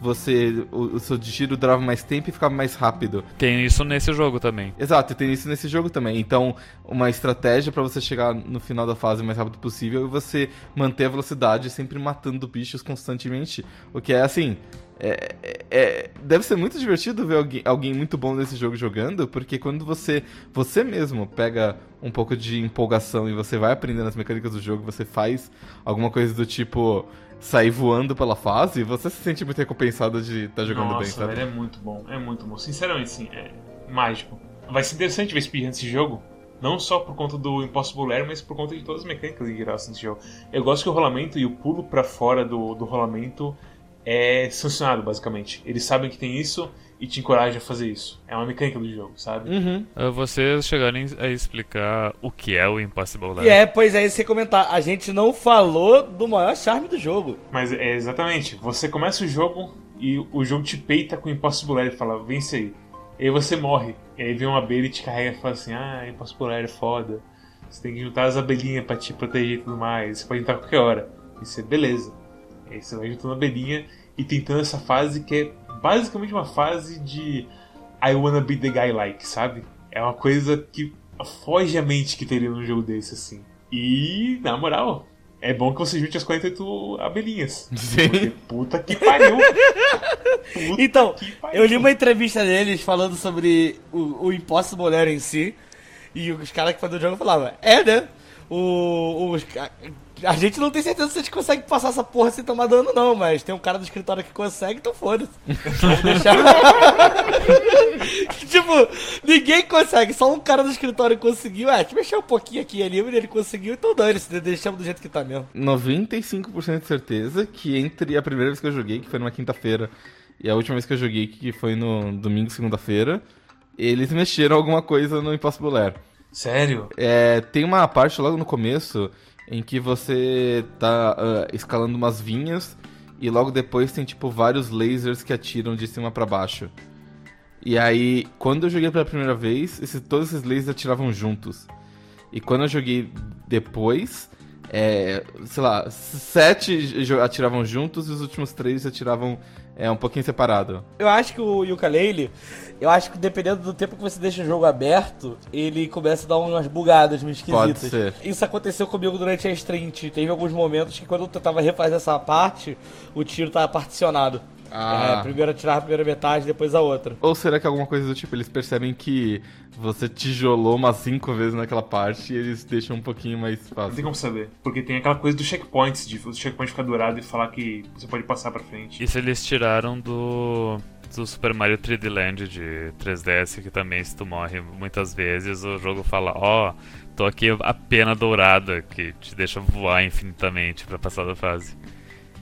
você o, o, seu giro durava mais tempo e ficava mais rápido. Tem isso nesse jogo também. Exato, tem isso nesse jogo também. Então, uma estratégia para você chegar no final da fase o mais rápido possível é você manter a velocidade sempre matando bichos constantemente. O que é assim, é, é, é, deve ser muito divertido ver alguém, alguém muito bom nesse jogo jogando, porque quando você você mesmo pega um pouco de empolgação e você vai aprendendo as mecânicas do jogo, você faz alguma coisa do tipo sair voando pela fase, você se sente muito recompensado de estar tá jogando Nossa, bem, sabe? Velho, é muito bom, é muito bom. Sinceramente, sim, é mágico. Vai ser interessante ver speedrun desse jogo. Não só por conta do Impossible Air, mas por conta de todas as mecânicas de graça desse jogo. Eu gosto que o rolamento e o pulo para fora do, do rolamento é sancionado, basicamente. Eles sabem que tem isso e te encorajam a fazer isso. É uma mecânica do jogo, sabe? Uhum. Uh, vocês chegarem a explicar o que é o Impossible Lair. E é, pois é, isso que comentar. A gente não falou do maior charme do jogo. Mas é exatamente. Você começa o jogo e o jogo te peita com o Impossible Lair e fala, vence aí. E aí você morre. E aí vem uma abelha e te carrega e fala assim, ah, Impossible Lair é foda. Você tem que juntar as abelhinhas pra te proteger e tudo mais. Você pode entrar a qualquer hora. E você, beleza. Aí você vai juntando a abelhinha e tentando essa fase que é basicamente uma fase de I wanna be the guy like, sabe? É uma coisa que foge a mente que teria num jogo desse, assim. E, na moral, é bom que você junte as 48 abelhinhas. Sim. Porque puta que pariu. Puta Então, que pariu. eu li uma entrevista deles falando sobre o, o Impossible em si. E os caras que fazem o jogo falavam, é, né? O, os, a, gente não tem certeza se a gente consegue passar essa porra sem tomar dano, não, mas tem um cara do escritório que consegue, então foda-se. Deixar. tipo, ninguém consegue, só um cara do escritório conseguiu. É, te mexer um pouquinho aqui ali, mas ele conseguiu, então dane-se, deixamos do jeito que tá mesmo. 95% de certeza que entre a primeira vez que eu joguei, que foi numa quinta-feira, e a última vez que eu joguei, que foi no domingo, segunda-feira, eles mexeram alguma coisa no Impossible Lair. Sério? É, tem uma parte logo no começo em que você tá uh, escalando umas vinhas e logo depois tem tipo vários lasers que atiram de cima para baixo. E aí, quando eu joguei pela primeira vez, esses, todos esses lasers atiravam juntos. E quando eu joguei depois, é, sei lá, sete atiravam juntos e os últimos três atiravam é, um pouquinho separado. Eu acho que o Yooka-Laylee, eu acho que dependendo do tempo que você deixa o jogo aberto, ele começa a dar umas bugadas meio esquisitas. Pode ser. Isso aconteceu comigo durante a sprint. Teve alguns momentos que quando eu tentava refazer essa parte, o tiro tava particionado. Ah. É, primeiro atirar a primeira metade, depois a outra. Ou será que alguma coisa do tipo, eles percebem que você tijolou umas cinco vezes naquela parte e eles deixam um pouquinho mais Não tem fácil? como saber. Porque tem aquela coisa dos checkpoints, de o checkpoint ficar dourado e falar que você pode passar pra frente. Isso eles tiraram do, do Super Mario 3D Land de 3DS, que também se tu morre muitas vezes, o jogo fala, ó, tô aqui a pena dourada, que te deixa voar infinitamente pra passar da fase.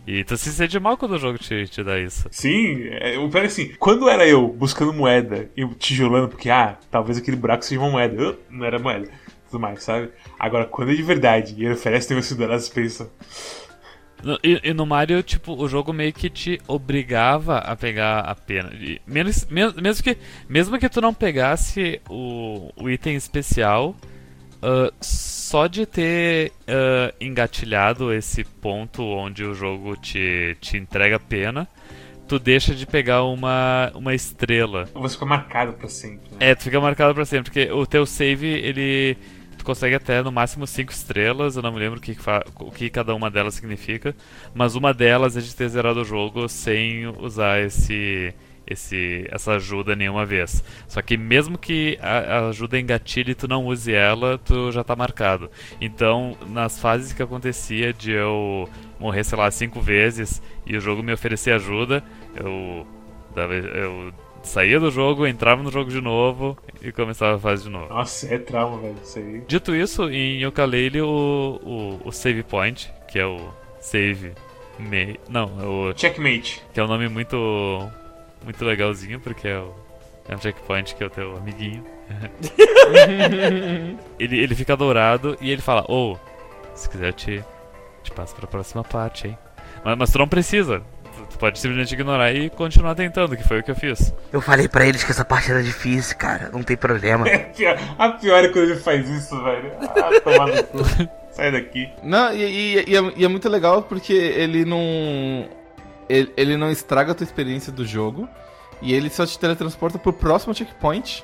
E tu se sente mal quando o jogo te, te dá isso. Sim, é, o pior é assim, quando era eu buscando moeda e tijolando, porque, ah, talvez aquele buraco seja uma moeda, eu, não era moeda, tudo mais, sabe? Agora, quando é de verdade e ele oferece negócio dourado, você pensa, No- E, e no Mario, tipo, o jogo meio que te obrigava a pegar a pena. E menos, men- mesmo, que, mesmo que tu não pegasse o, o item especial, ah, só de ter ah, engatilhado esse ponto onde o jogo te, te entrega pena, tu deixa de pegar uma, uma estrela. você fica marcado pra sempre. Né? É, tu fica marcado pra sempre, porque o teu save, ele. Tu consegue até no máximo 5 estrelas, eu não me lembro o que, o que cada uma delas significa, mas uma delas é de ter zerado o jogo sem usar esse. Esse, essa ajuda nenhuma vez. Só que mesmo que a, a ajuda engatilhe e tu não use ela, tu já tá marcado. Então, nas fases que acontecia de eu morrer, sei lá, cinco vezes e o jogo me oferecer ajuda, Eu, dava, eu saía do jogo, entrava no jogo de novo e começava a fase de novo. Nossa, é trauma, velho, isso aí. Dito isso, em Yooka-Laylee o, o, o save point, que é o save me... não, é o Checkmate. que é um nome muito muito legalzinho porque é, o, é um checkpoint que é o teu amiguinho. ele, ele fica dourado e ele fala: "Ou, se quiser eu te te passo para a próxima parte, hein?" Mas, mas tu não precisa. Tu, tu pode simplesmente ignorar e continuar tentando, que foi o que eu fiz. Eu falei pra eles que essa parte era difícil, cara. Não tem problema. A pior é quando ele faz isso, velho. Ah, tomar no cu. Sai daqui. Não, e, e- e é, e é muito legal porque ele não. Ele, ele não estraga a tua experiência do jogo. E ele só te teletransporta pro próximo checkpoint.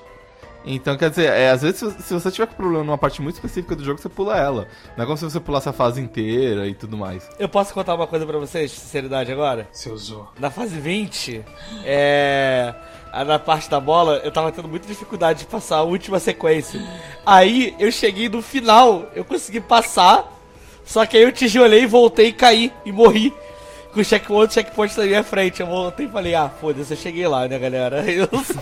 Então, quer dizer, é, às vezes se- você tiver com problema numa parte muito específica do jogo, você pula ela. Não é como se você pulasse a fase inteira e tudo mais. Eu posso contar uma coisa pra vocês, sinceridade agora? Seu Zô. Na fase 20, é. Na parte da bola, eu tava tendo muita dificuldade de passar a última sequência. Aí eu cheguei no final, eu consegui passar, só que aí eu tijolei, voltei e caí e morri. Com o check, outro checkpoint na minha frente. Eu voltei e falei, ah, foda-se, eu cheguei lá, né, galera? Eu só...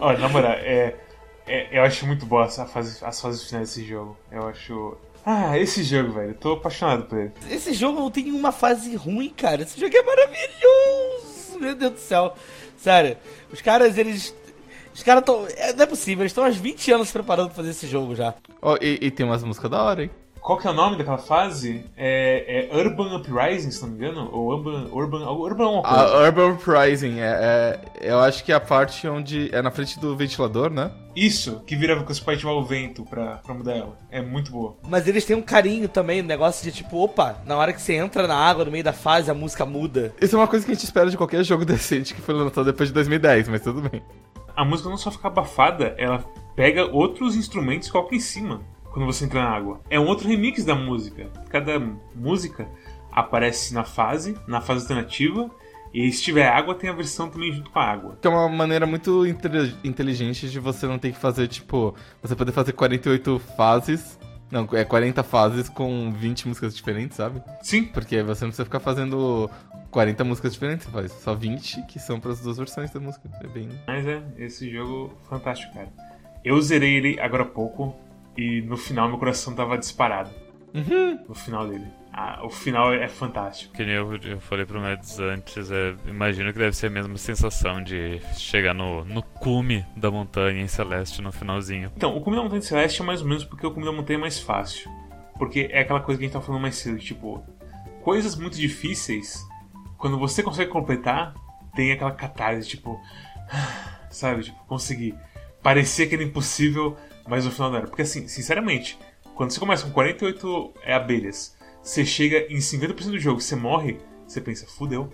Olha, na moral, é, é- eu acho muito boa essa fase, as fases finais desse jogo. Eu acho. Ah, esse jogo, velho. Eu tô apaixonado por ele. Esse jogo não tem uma fase ruim, cara. Esse jogo é maravilhoso. Meu Deus do céu. Sério, os caras, eles. Os caras estão. Não é possível, eles estão há 20 anos se preparando pra fazer esse jogo já. Ó, e, e tem umas músicas da hora, hein? Qual que é o nome daquela fase? É, é Urban Uprising, se não me engano? Ou Urban. Urban, Urban alguma coisa. A Urban Uprising, é, é- eu acho que é a parte onde é na frente do ventilador, né? Isso, que vira que você pode ativar o vento pra, pra mudar ela. É muito boa. Mas eles têm um carinho também, um negócio de tipo, opa, na hora que você entra na água, no meio da fase, a música muda. Isso é uma coisa que a gente espera de qualquer jogo decente que foi lançado depois de 2010, mas tudo bem. A música não só fica abafada, ela pega outros instrumentos e coloca em cima quando você entra na água. É um outro remix da música. Cada música aparece na fase, na fase alternativa, e se tiver água, tem a versão também junto com a água. Que é uma maneira muito inte- inteligente de você não ter que fazer, tipo, você poder fazer 48 fases. Não, é 40 fases com 20 músicas diferentes, sabe? Sim, Porque você não precisa ficar fazendo 40 músicas diferentes, você faz só 20 que são para as duas versões da música. É bem. mas é, esse jogo fantástico, cara. Eu zerei ele agora há pouco e no final meu coração tava disparado. No final dele. Ah, o final é fantástico. Que nem eu, eu falei pro Mads antes, é, imagino que deve ser a mesma sensação de chegar no, no cume da montanha em Celeste no finalzinho. Então, o Cume da Montanha Celeste é mais ou menos porque o Cume da Montanha é mais fácil. Porque é aquela coisa que a gente tava falando mais cedo, tipo, coisas muito difíceis, quando você consegue completar, tem aquela catarse, tipo, sabe, tipo, conseguir. Parecia que era impossível, mas no final não era. Porque assim, sinceramente, quando você começa com 48 abelhas, você chega em 50% do jogo, você morre, você pensa, fudeu.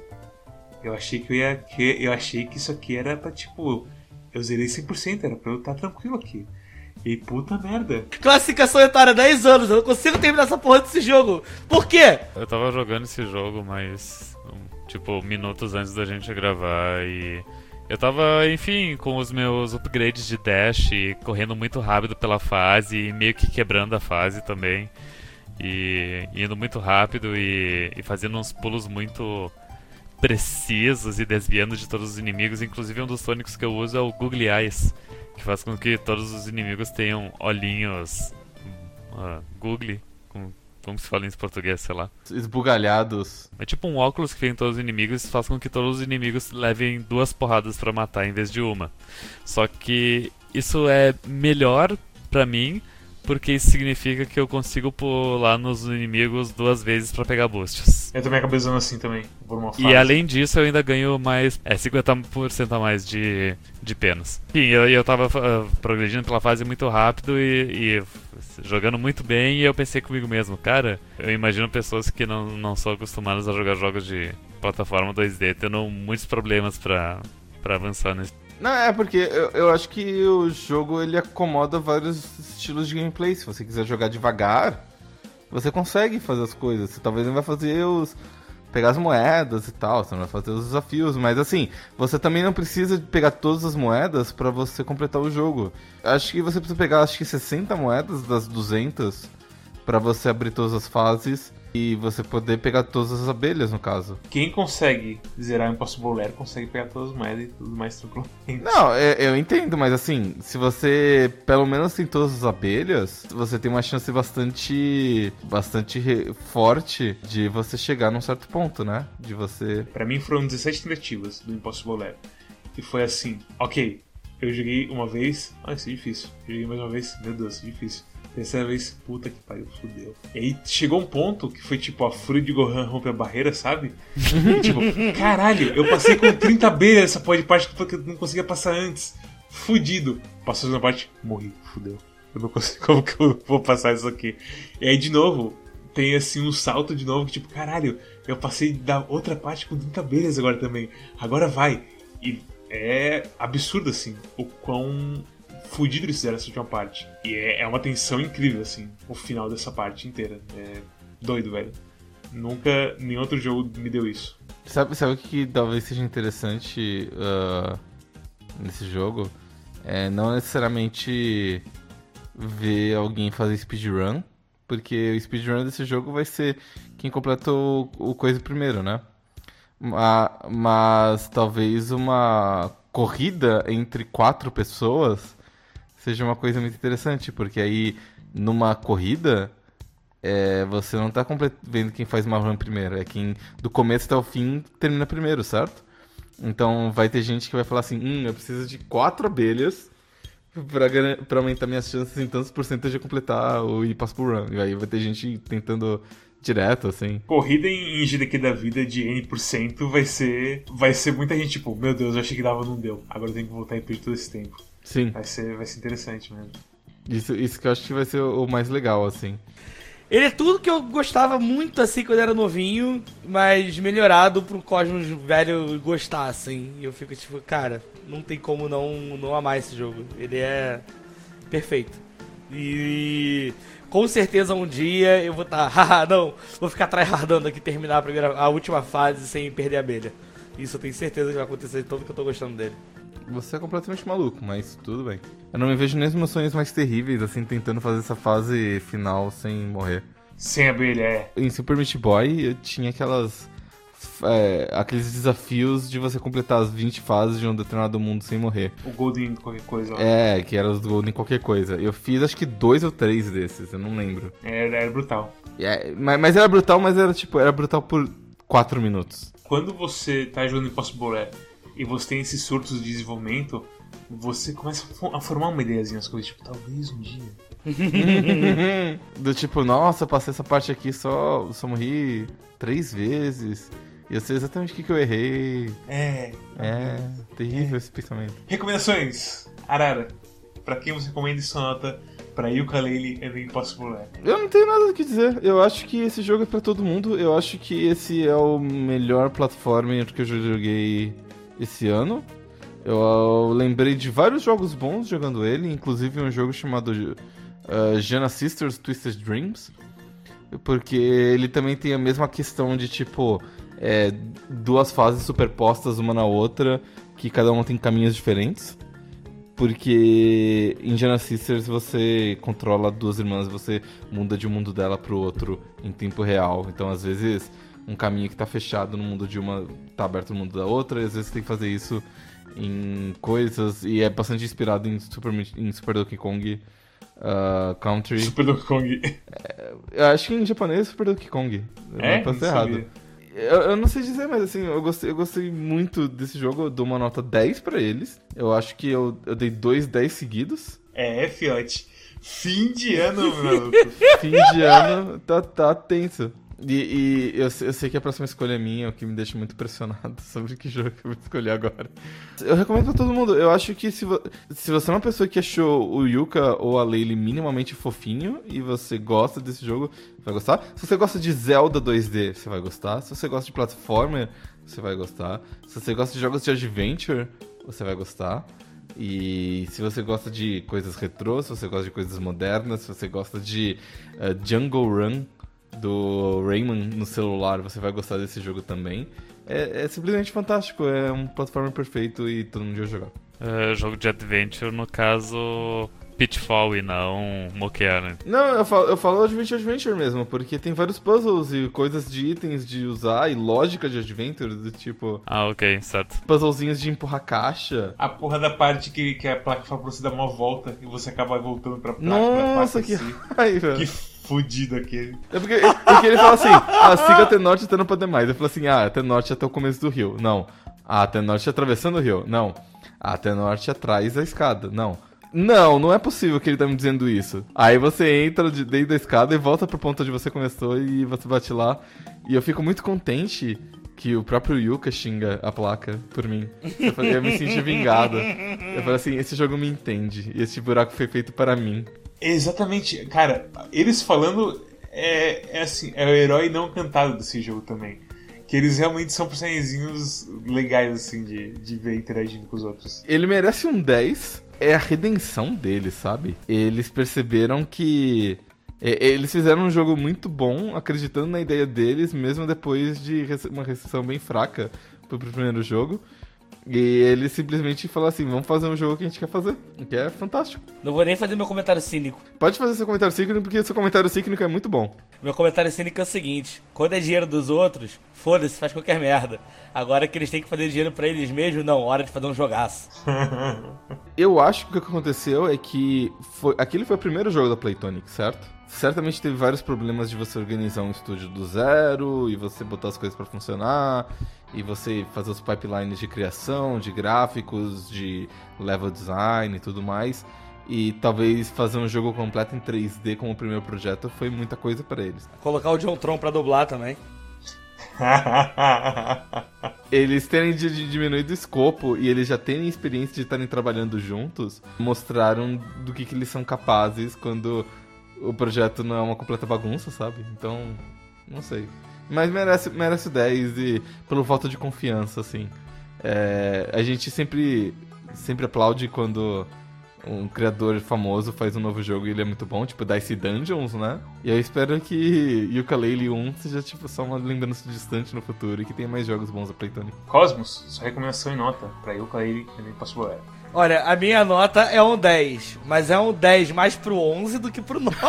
Eu achei que eu ia. Que, eu achei que isso aqui era pra, tipo. Eu zerei 100%, era pra eu estar tranquilo aqui. E puta merda. Classificação etária 10 anos, eu não consigo terminar essa porra desse jogo. Por quê? Eu tava jogando esse jogo, mas. um, Tipo, minutos antes da gente gravar e. Eu tava, enfim, com os meus upgrades de dash, correndo muito rápido pela fase e meio que quebrando a fase também. E indo muito rápido e, e fazendo uns pulos muito precisos e desviando de todos os inimigos. Inclusive, um dos tônicos que eu uso é o Googly Eyes, que faz com que todos os inimigos tenham olhinhos. Uh, googly, como, se fala em português, sei lá. Esbugalhados. É tipo um óculos que vem em todos os inimigos e faz com que todos os inimigos levem duas porradas pra matar em vez de uma. Só que isso é melhor pra mim porque isso significa que eu consigo pular nos inimigos duas vezes pra pegar boosts. Eu também acabei usando assim também, por uma fase. E além disso, eu ainda ganho mais. É, 50% a mais de, de penas. Enfim, eu, eu tava ah, progredindo pela fase muito rápido e, e jogando muito bem. E eu pensei comigo mesmo, cara, eu imagino pessoas que não, não são acostumadas a jogar jogos de plataforma 2D tendo muitos problemas pra avançar nesse. Não, é porque eu, eu acho que o jogo ele acomoda vários estilos de gameplay. Se você quiser jogar devagar, você consegue fazer as coisas. Você talvez não vai fazer os. pegar as moedas e tal, você não vai fazer os desafios, mas assim, você também não precisa pegar todas as moedas pra você completar o jogo. Acho que você precisa pegar acho que 60 moedas das 200 Pra você abrir todas as fases e você poder pegar todas as abelhas, no caso. Quem consegue zerar o Impossible Lair consegue pegar todas as moedas e tudo mais tranquilamente. Não, é- eu entendo, mas assim, se você pelo menos tem todas as abelhas, você tem uma chance bastante bastante forte de você chegar num certo ponto, né? De você. Pra mim foram 17 tentativas do Impossible Lair. E foi assim, ok, eu joguei uma vez, ah, isso é difícil. Joguei mais uma vez, meu Deus, é difícil. Terceira vez, puta que pariu, fudeu. E aí chegou um ponto que foi tipo a fúria de Gohan rompe a barreira, sabe? E, tipo, caralho, eu passei com 30 abelhas essa pode parte que eu não conseguia passar antes. Fudido. Passou na parte, morri, fudeu. Eu não consigo, como que eu vou passar isso aqui? E aí de novo, tem assim um salto de novo que tipo, caralho, eu passei da outra parte com 30 abelhas agora também. Agora vai. E é absurdo assim o quão fudido eles fizeram essa última parte. E é, é uma tensão incrível assim, o final dessa parte inteira. É doido, velho. Nunca nenhum outro jogo me deu isso. Sabe, sabe o que talvez seja interessante ah, nesse jogo? É não necessariamente ver alguém fazer speedrun, porque o speedrun desse jogo vai ser quem completou o, coisa primeiro, né? Ma- Mas talvez uma corrida entre quatro pessoas seja uma coisa muito interessante, porque aí numa corrida é, você não tá comple- vendo quem faz uma run primeiro, é quem do começo até o fim termina primeiro, certo? Então vai ter gente que vai falar assim, hum, eu preciso de quatro abelhas pra aumentar minhas chances em tantos por cento de completar o Impossible Run. E aí vai ter gente tentando direto, assim. Corrida em GDQ da vida de N% vai ser. Vai ser muita gente, tipo, meu Deus, eu achei que dava, não deu. Agora eu tenho que voltar e perder todo esse tempo. Sim, Vai ser, vai ser interessante mesmo. isso, isso que eu acho que vai ser o mais legal, assim. Ele é tudo que eu gostava muito assim quando era novinho, mas melhorado pro Cosmos velho gostar, assim. E eu fico tipo, cara, não tem como não, não amar esse jogo. Ele é perfeito. E com certeza um dia eu vou estar, haha, não, vou ficar tryhardando aqui terminar a, primeira, a última fase sem perder a abelha. Isso eu tenho certeza que vai acontecer de todo que eu tô gostando dele. Você é completamente maluco, mas tudo bem. Eu não me vejo nem nos meus sonhos mais terríveis, assim, tentando fazer essa fase final sem morrer. Sem abelha, é. Em Super Meat Boy, eu tinha aquelas. é, aqueles desafios de você completar as 20 fases de um determinado mundo sem morrer. O Golden qualquer coisa lá. É, que eram os Golden qualquer coisa. Eu fiz acho que dois ou três desses, eu não lembro. Era, era brutal. É, mas, mas era brutal, mas era tipo, era brutal por 4 minutos. Quando você tá jogando Impossible Lair e você tem esses surtos de desenvolvimento, você começa a fo- a formar uma ideiazinha nas coisas, tipo, talvez um dia. Do tipo, nossa, passei essa parte aqui só, só morri três vezes. E eu sei exatamente o que, que eu errei. É. É, terrível esse pensamento. Recomendações. Arara, pra quem você recomenda sua nota pra Yooka-Laylee and the Impossible? Eu não tenho nada o que dizer. Eu acho que esse jogo é pra todo mundo. Eu acho que esse é o melhor platformer que eu já joguei esse ano. Eu, eu lembrei de vários jogos bons jogando ele, inclusive um jogo chamado uh, Jana Sisters Twisted Dreams. Porque ele também tem a mesma questão de tipo é, duas fases superpostas uma na outra, que cada uma tem caminhos diferentes. Porque em Jana Sisters você controla duas irmãs, você muda de um mundo dela pro outro em tempo real. Então, às vezes, um caminho que tá fechado no mundo de uma tá aberto no mundo da outra, e às vezes você tem que fazer isso em coisas. E é bastante inspirado em Super, em Super Donkey Kong uh, Country. Super Donkey Kong. Eu acho que em japonês é Super Donkey Kong. Eu É? Não posso errado. Eu, eu não sei dizer, mas assim, eu gostei, eu gostei muito desse jogo. Eu dou uma nota 10 pra eles. Eu acho que eu, eu dei dois 10 seguidos. É, fiote. Fim de ano, maluco. Fim de ano tá, tá tenso. E, e eu, eu sei que a próxima escolha é minha, o que me deixa muito pressionado sobre que jogo eu vou escolher agora. Eu recomendo pra todo mundo. Eu acho que se, vo- se você é uma pessoa que achou o Yuka ou a Laylee minimamente fofinho e você gosta desse jogo, vai gostar. Se você gosta de Zelda 2D, você vai gostar. Se você gosta de platformer, você vai gostar. Se você gosta de jogos de adventure, você vai gostar. E se você gosta de coisas retrô, se você gosta de coisas modernas, se você gosta de eh, Jungle Run do Rayman no celular, você vai gostar desse jogo também. É, é simplesmente fantástico, é um plataforma perfeito e todo mundo devia jogar. É, jogo de adventure, no caso, Pitfall e não Moquear, né? Não, eu falo, eu falo Adventure Adventure mesmo, porque tem vários puzzles e coisas de itens de usar e lógica de Adventure, do tipo. Ah, ok, certo. Puzzlezinhos de empurrar caixa. A porra da parte que, que a placa fala pra você dar uma volta e você acaba voltando pra placa. Nossa, pra que placa si. raiva. Que fudido aquele. É porque, porque ele fala assim, ah, siga até norte até não poder mais. Eu falo assim, ah, até norte até o começo do rio. Não. Ah, até norte atravessando o rio. Não. Ah, até norte atrás da escada. Não. Não, não é possível que ele tá me dizendo isso. Aí você entra de, dentro da escada e volta pro ponto onde você começou e você bate lá. E eu fico muito contente que o próprio Yuka xinga a placa por mim. Eu, falei, eu me senti vingado. Eu falei assim, esse jogo me entende. E esse buraco foi feito para mim. Exatamente, cara, eles falando é, é assim, é o herói não cantado desse jogo também. Que eles realmente são personagens legais, assim, de, de ver interagindo com os outros. Ele merece um 10. É a redenção dele, sabe? Eles perceberam que. é, Eles fizeram um jogo muito bom, acreditando na ideia deles, mesmo depois de uma recepção bem fraca pro primeiro jogo. E eles simplesmente falaram assim: vamos fazer um jogo que a gente quer fazer. Que é fantástico. Não vou nem fazer meu comentário cínico. Pode fazer seu comentário cíclico, porque seu comentário cíclico é muito bom. Meu comentário cínico é o seguinte: quando é dinheiro dos outros, foda-se, faz qualquer merda. Agora que eles têm que fazer dinheiro pra eles mesmos, não, hora de fazer um jogaço. Eu acho que o que aconteceu é que foi, aquele foi o primeiro jogo da Playtonic, certo? Certamente teve vários problemas de você organizar um estúdio do zero e você botar as coisas pra funcionar e você fazer os pipelines de criação, de gráficos, de level design e tudo mais. E talvez fazer um jogo completo em 3D como o primeiro projeto foi muita coisa pra eles. Colocar o John Tron pra dublar também. Eles terem di- di- diminuído o escopo e eles já terem experiência de estarem trabalhando juntos, mostraram do que, que eles são capazes quando o projeto não é uma completa bagunça, sabe? Então, não sei. Mas merece, merece o 10 e pelo falta de confiança, assim. É, a gente sempre, sempre aplaude quando um criador famoso faz um novo jogo e ele é muito bom, tipo Dice Dungeons, né? E eu espero que Yooka-Laylee 1 seja tipo só uma lembrança distante no futuro e que tenha mais jogos bons da Playtonic. Cosmos, sua recomendação em nota. Pra eu cair e nem posso voar. Olha, a minha nota é um 10, mas é um 10 mais pro 11 do que pro 9.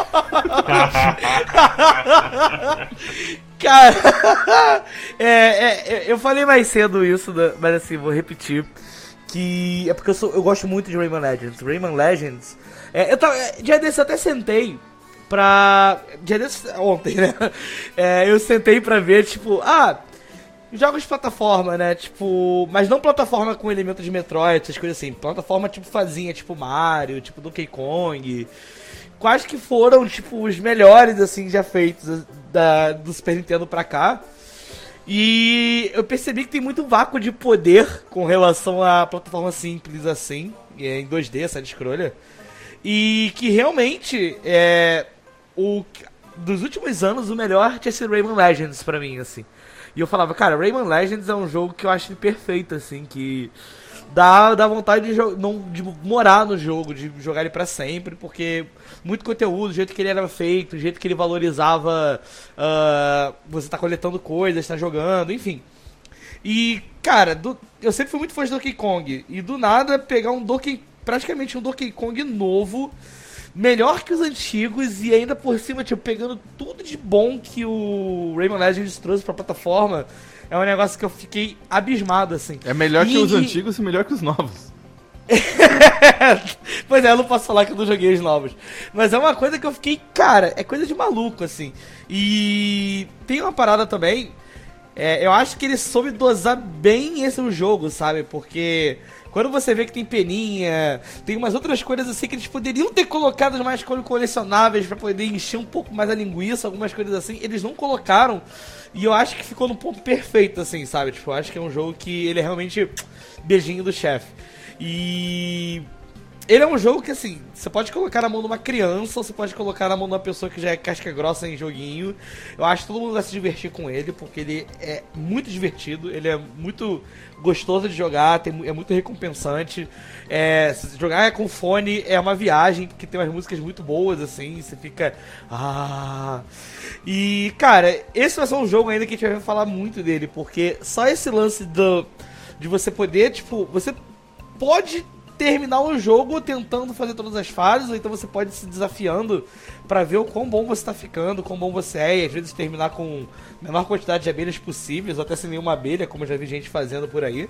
Cara, é, é, é, eu falei mais cedo isso, né, mas assim, vou repetir. Que é porque eu, sou, eu gosto muito de Rayman Legends. Rayman Legends. É, eu tava, é, dia desse eu até sentei pra. Dia desse, ontem, né? É, eu sentei pra ver, tipo, ah, jogos de plataforma, né? Tipo, mas não plataforma com elemento de Metroid, essas coisas assim. Plataforma tipo fazinha, tipo Mario, tipo Donkey Kong. Quais que foram, tipo, os melhores, assim, já feitos da, do Super Nintendo pra cá. E eu percebi que tem muito vácuo de poder com relação à plataforma simples, assim, é, em 2D, essa escrolha. E que realmente é. O, dos últimos anos, o melhor tinha sido Rayman Legends pra mim, assim. E eu falava, cara, Rayman Legends é um jogo que eu acho perfeito, assim, que dá, dá vontade de, não, de morar no jogo, de jogar ele pra sempre, porque muito conteúdo, o jeito que ele era feito, o jeito que ele valorizava ah, você tá coletando coisas, tá jogando, enfim. E, cara, do- eu sempre fui muito fã de Donkey Kong. E do nada pegar um Donkey. praticamente um Donkey Kong novo, melhor que os antigos, e ainda por cima, tipo, pegando tudo de bom que o Rayman Legends trouxe pra plataforma. É um negócio que eu fiquei abismado, assim. É melhor que E- os antigos e melhor que os novos. pois é, eu não posso falar que eu não joguei os novos. Mas é uma coisa que eu fiquei, cara, é coisa de maluco, assim. E tem uma parada também. é, eu acho que ele soube dosar bem esse jogo, sabe? Porque quando você vê que tem peninha, tem umas outras coisas assim que eles poderiam ter colocado mais colecionáveis pra poder encher um pouco mais a linguiça, algumas coisas assim, eles não colocaram. E eu acho que ficou no ponto perfeito, assim, sabe? Tipo, eu acho que é um jogo que ele é realmente beijinho do chefe. E ele é um jogo que, assim, você pode colocar na mão de uma criança, ou você pode colocar na mão de uma pessoa que já é casca grossa em joguinho. Eu acho que todo mundo vai se divertir com ele, porque ele é muito divertido, ele é muito gostoso de jogar, tem, é muito recompensante. É, jogar com fone é uma viagem, porque tem umas músicas muito boas, assim, você fica. Ah. E, cara, esse vai ser um jogo ainda que a gente vai falar muito dele, porque só esse lance do, de você poder, tipo, você pode terminar o jogo tentando fazer todas as fases, ou então você pode se desafiando pra ver o quão bom você tá ficando, quão bom você é, e às vezes terminar com a menor quantidade de abelhas possíveis, ou até sem nenhuma abelha, como eu já vi gente fazendo por aí.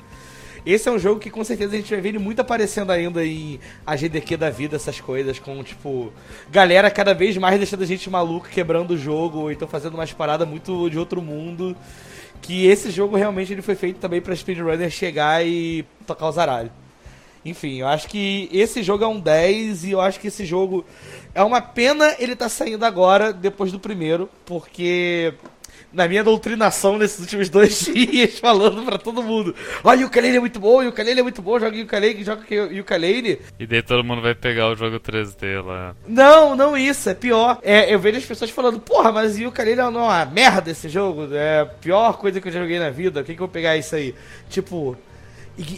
Esse é um jogo que com certeza a gente vai ver ele muito aparecendo ainda em AGDQ da vida, essas coisas, com tipo, galera cada vez mais deixando a gente maluco, quebrando o jogo, ou então fazendo umas paradas muito de outro mundo. Que esse jogo realmente ele foi feito também pra speedrunner chegar e tocar o zaralho. Enfim, eu acho que esse jogo é um 10 e eu acho que esse jogo é uma pena ele tá saindo agora, depois do primeiro, porque na minha doutrinação nesses últimos dois dias, falando pra todo mundo: Olha, o ukulele é muito bom, o ukulele é muito bom, joga o ukulele, joga o ukulele. E daí todo mundo vai pegar o jogo 3D lá. Não, não isso, é pior. É, eu vejo as pessoas falando: Porra, mas o ukulele é uma merda esse jogo, é a pior coisa que eu já joguei na vida, o que, que eu vou pegar isso aí? Tipo.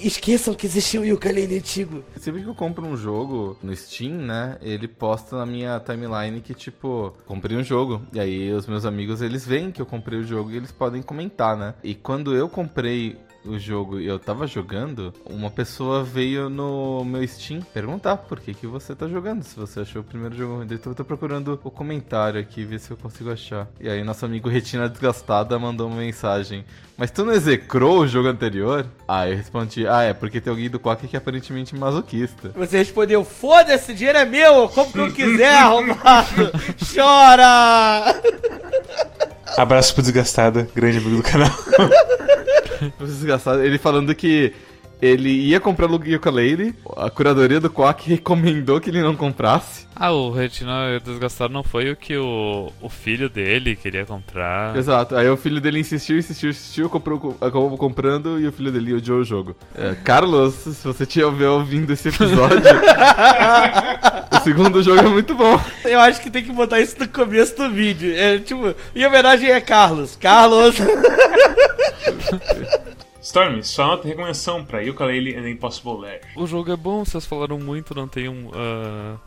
Esqueçam que existia o ukulele antigo. Sempre que eu compro um jogo no Steam, né, ele posta na minha timeline que, tipo, comprei um jogo. E aí os meus amigos, eles veem que eu comprei o jogo e eles podem comentar, né? E quando eu comprei o jogo e eu tava jogando, uma pessoa veio no meu Steam perguntar por que, que você tá jogando, se você achou o primeiro jogo. Então eu tô procurando o comentário aqui, ver se eu consigo achar. E aí nosso amigo Retina Desgastada mandou uma mensagem. Mas tu não execrou o jogo anterior? Ah, eu respondi, ah, é porque tem alguém do Quack que é aparentemente masoquista. Você respondeu, foda-se, dinheiro é meu, eu compro o que eu quiser, arrombado. Chora! Abraço pro Desgastada, grande amigo do canal. Desgastado. Ele falando que ele ia comprar o ukulele, a curadoria do Quack recomendou que ele não comprasse. Ah, o Retina Desgastado não foi o que o, o filho dele queria comprar. Exato. Aí o filho dele insistiu, insistiu, insistiu, comprou, acabou comprando e o filho dele odiou o jogo. É, Carlos, se você tiver ouvindo esse episódio, o segundo jogo é muito bom. Eu acho que tem que botar isso no começo do vídeo. É tipo, em homenagem a Carlos. Carlos! Storm, só nota de recomendação pra Ukulele and Impossible Lair. O jogo é bom, vocês falaram muito, não tem um. Uh,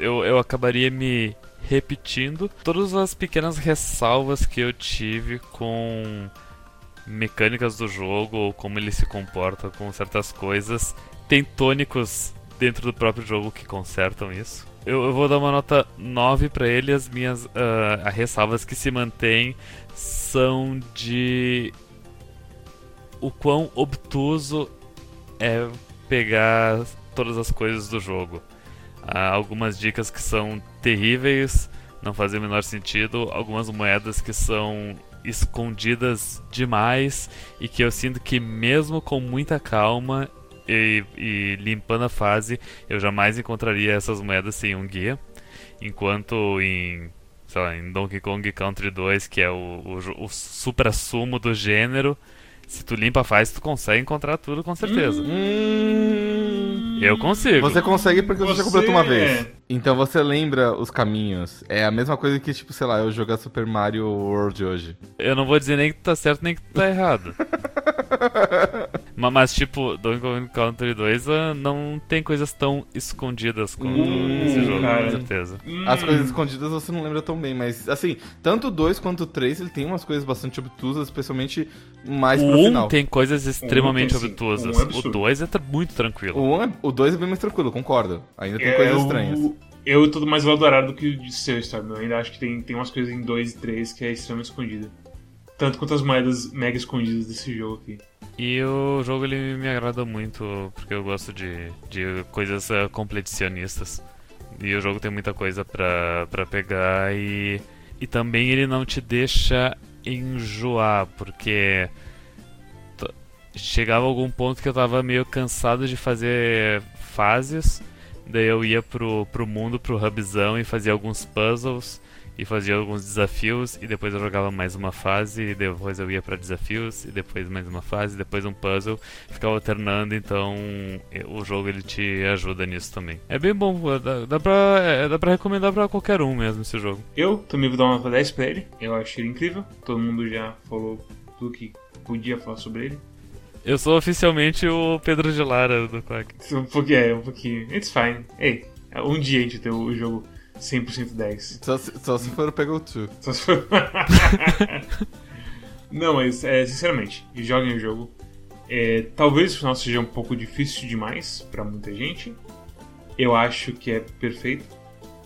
eu, eu acabaria me repetindo. Todas as pequenas ressalvas que eu tive com mecânicas do jogo ou como ele se comporta com certas coisas, tem tônicos dentro do próprio jogo que consertam isso. Eu, eu vou dar uma nota 9 para ele. As minhas uh, ressalvas que se mantêm são de o quão obtuso é pegar todas as coisas do jogo. Há algumas dicas que são terríveis, não fazem o menor sentido, algumas moedas que são escondidas demais e que eu sinto que mesmo com muita calma e, e limpando a fase, eu jamais encontraria essas moedas sem um guia. Enquanto em sei lá, em Donkey Kong Country 2, que é o, o, o supra-sumo do gênero, se tu limpa fase, tu consegue encontrar tudo com certeza. Hum... Eu consigo. Você consegue porque você, Você- já completou uma vez. Então você lembra os caminhos. É a mesma coisa que, tipo, sei lá, eu jogar Super Mario World hoje. Eu não vou dizer nem que tu tá certo nem que tu tá errado. Ma- Mas, tipo, Donkey Kong Country 2 ah, não tem coisas tão escondidas como Hum, esse jogo, cara. com certeza. As Hum. coisas escondidas você não lembra tão bem, mas assim, tanto o 2 quanto o 3 ele tem umas coisas bastante obtusas, especialmente mais pro O 1 final. tem coisas extremamente tem, sim. obtusas. Um o absurdo. 2 é muito tranquilo. O 1 é, o 2 é bem mais tranquilo, concordo. Ainda tem É, coisas estranhas. Eu tô mais valorado do que o de seu, Storm. Eu ainda acho que tem, tem umas coisas em 2 e 3 que é extremamente escondida. Tanto quanto as moedas mega escondidas desse jogo aqui. E o jogo ele me agrada muito porque eu gosto de, de coisas ah, completicionistas. E o jogo tem muita coisa pra, pra pegar e, e também ele não te deixa enjoar, porque chegava algum ponto que eu tava meio cansado de fazer fases, daí eu ia pro, pro mundo, pro hubzão e fazia alguns puzzles e fazia alguns desafios e depois eu jogava mais uma fase e depois eu ia pra desafios e depois mais uma fase, depois um puzzle, ficava alternando, então o jogo ele te ajuda nisso também. É bem bom, dá, dá, pra, eh, dá pra recomendar pra qualquer um mesmo esse jogo. Eu também vou dar uma nota 10 pra ele. Eu acho ele incrível. Todo mundo já falou tudo que podia falar sobre ele. Eu sou oficialmente o Pedro de Lara do Quack. Um pouquinho, é, um pouquinho. It's fine. Ei, um dia a gente tem o jogo 100% 10. Só, se- só se for o Peggle 2. Só se for... Não, mas é, sinceramente, joguem o jogo. É, talvez o final seja um pouco difícil demais pra muita gente. Eu acho que é perfeito.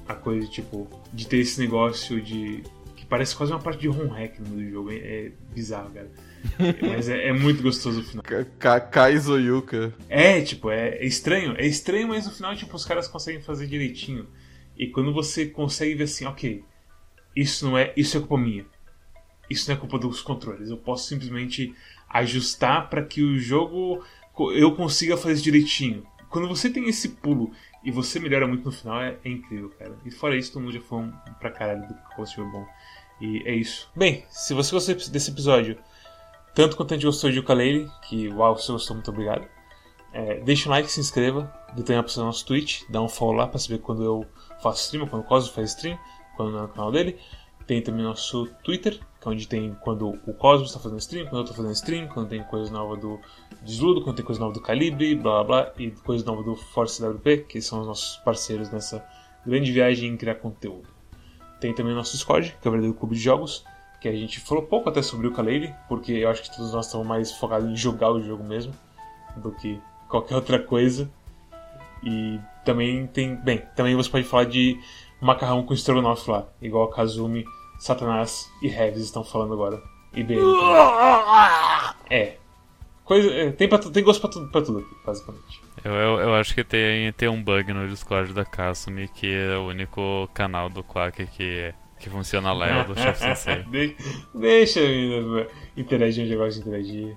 A coisa, tipo, de ter esse negócio de. que parece quase uma parte de home hack no jogo. É, é bizarro, cara. Mas é, é muito gostoso o final. Ka- Ka- Kaizoyuka. É, tipo, é, é estranho. É estranho, mas no final, tipo, os caras conseguem fazer direitinho. E quando você consegue ver assim, ok, isso não é. Isso é culpa minha. Isso não é culpa dos controles. Eu posso simplesmente ajustar para que o jogo eu consiga fazer direitinho. Quando você tem esse pulo e você melhora muito no final, é, é incrível, cara. E fora isso, todo mundo já foi um pra caralho do que conseguiu bom. E é isso. Bem, se você gostou desse episódio, tanto quanto a gente gostou de Ukulele, que uau, você gostou, muito obrigado. É, deixa um like, se inscreva, dê também para o nosso Twitch, dá um follow lá para saber quando eu faço stream, quando o Cosmo faz stream, quando é no canal dele. Tem também nosso Twitter, que é onde tem quando o Cosmos está fazendo stream, quando eu estou fazendo stream, quando tem coisa nova do Desludo, quando tem coisa nova do Calibre, blá blá blá, e coisa nova do Force WP, que são os nossos parceiros nessa grande viagem em criar conteúdo. Tem também nosso Discord, que é o verdadeiro clube de jogos, que a gente falou pouco até sobre o Kalele, porque eu acho que todos nós estamos mais focados em jogar o jogo mesmo do que qualquer outra coisa. E também tem. Bem, também você pode falar de macarrão com estrogonofe lá, igual a Kazumi, Satanás e Heavis estão falando agora. E também. É. Coisa, é, tem, pra, tem gosto pra tudo, pra tudo aqui, basicamente. Eu, eu, eu acho que tem, tem um bug no Discord da Kasumi, que é o único canal do Quack que, que funciona lá, é o do Chef Sensei. De- Deixa a menina interagir onde gosta de interagir.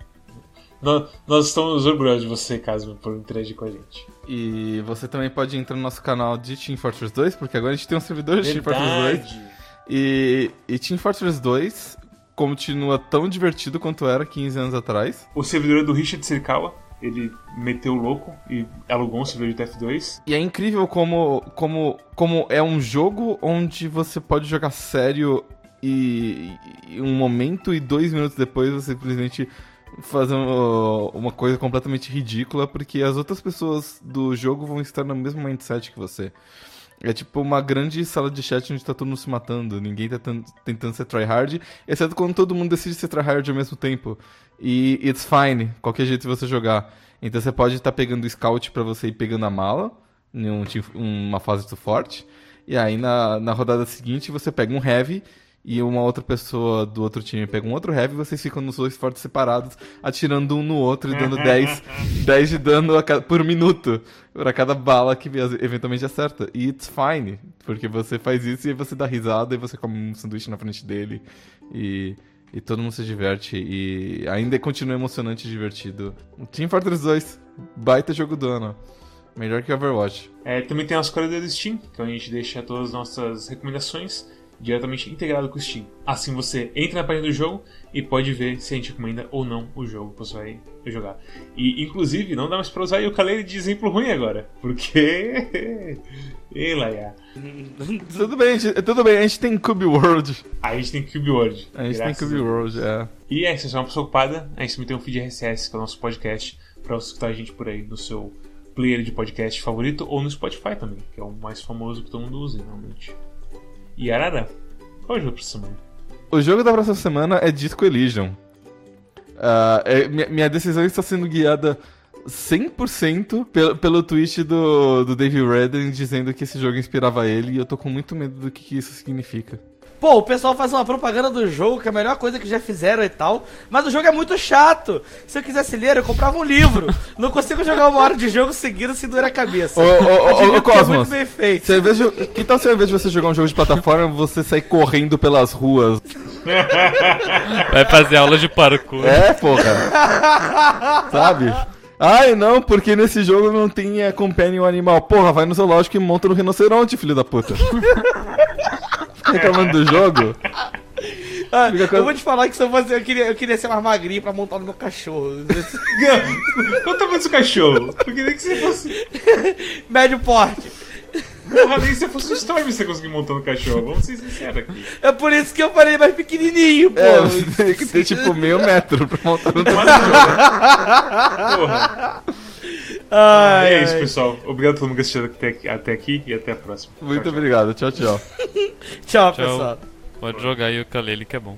Nós, nós estamos orgulhosos de você, Kazumi, por interagir com a gente. E você também pode entrar no nosso canal de Team Fortress 2, porque agora a gente tem um servidor de Team Fortress 2. Verdade. E, e Team Fortress 2 continua tão divertido quanto era 15 anos atrás. O servidor é do Richard Sirikawa. Ele meteu o louco e alugou um servidor de TF2. E é incrível como, como, como é um jogo onde você pode jogar sério e, e um momento e dois minutos depois você simplesmente fazer um- uma coisa completamente ridícula porque as outras pessoas do jogo vão estar no mesmo mindset que você. É tipo uma grande sala de chat onde tá todo mundo se matando, ninguém tá tan- tentando ser tryhard, exceto quando todo mundo decide ser tryhard ao mesmo tempo. E it's fine, qualquer jeito você jogar. Então você pode estar pegando o scout pra você ir pegando a mala, em um uma fase do forte, e aí na, na rodada seguinte você pega um heavy e uma outra pessoa do outro time pega um outro heavy vocês ficam nos dois fortes separados, atirando um no outro e dando 10, 10 de dano a ca- por minuto pra cada bala que eventualmente acerta. E it's fine, porque você faz isso e você dá risada e você come um sanduíche na frente dele e, e todo mundo se diverte e ainda continua emocionante e divertido. Team Fortress 2, baita jogo do ano. Melhor que Overwatch. É, também tem a nossa corredora do Steam, que onde a gente deixa todas as nossas recomendações diretamente integrado com o Steam. Assim você entra na página do jogo e pode ver se a gente recomenda ou não o jogo que você vai jogar. E inclusive não dá mais pra usar o ukulele de exemplo ruim agora, porque. Ei, Laia. Tudo bem, gente, tudo bem, a gente tem Cube World. A gente tem Cube World. A gente tem Cube. World, é. E é, se você é uma pessoa ocupada, a gente também tem um feed RSS, que é o nosso podcast, pra você escutar a gente por aí no seu player de podcast favorito ou no Spotify também, que é o mais famoso que todo mundo usa, realmente. E Arara, qual é o jogo pra semana? O jogo da próxima semana é Disco Elysium. Ah, é- minha, minha decisão está sendo guiada 100% pelo, pelo tweet do, do David Redden dizendo que esse jogo inspirava ele e eu tô com muito medo do que, que isso significa. Pô, o pessoal faz uma propaganda do jogo, que é a melhor coisa que já fizeram e tal, mas o jogo é muito chato. Se eu quisesse ler, eu comprava um livro. Não consigo jogar uma hora de jogo seguido sem doer a cabeça. Ô, ô, ô, ô, que é Cosmos, muito bem feito. Se ao invés de- que tal se ao invés de você jogar um jogo de plataforma, você sair correndo pelas ruas? Vai fazer aula de parkour. É, porra. Sabe? Ai, não, porque nesse jogo não tem é, companion animal. Porra, vai no zoológico e monta no rinoceronte, filho da puta. Reclamando do jogo? Ah, eu vou te falar que se eu fosse, eu queria, eu queria ser mais magrinho pra montar no meu cachorro. Qual o tamanho do seu cachorro? Eu queria que você fosse. Médio porte. Porra, nem se você fosse um Storm você conseguir montar no cachorro. Vamos ser sinceros aqui. É por isso que eu falei mais pequenininho, pô. É, tem que ter tipo meio metro pra montar no o jogo. Porra. Ai, é isso, ai. pessoal. Obrigado a todo mundo que assistiu até aqui, até aqui e até a próxima. Muito tchau. obrigado, tchau, tchau. Tchau, Tchau. pessoal. Pode jogar aí o Kalele que é bom.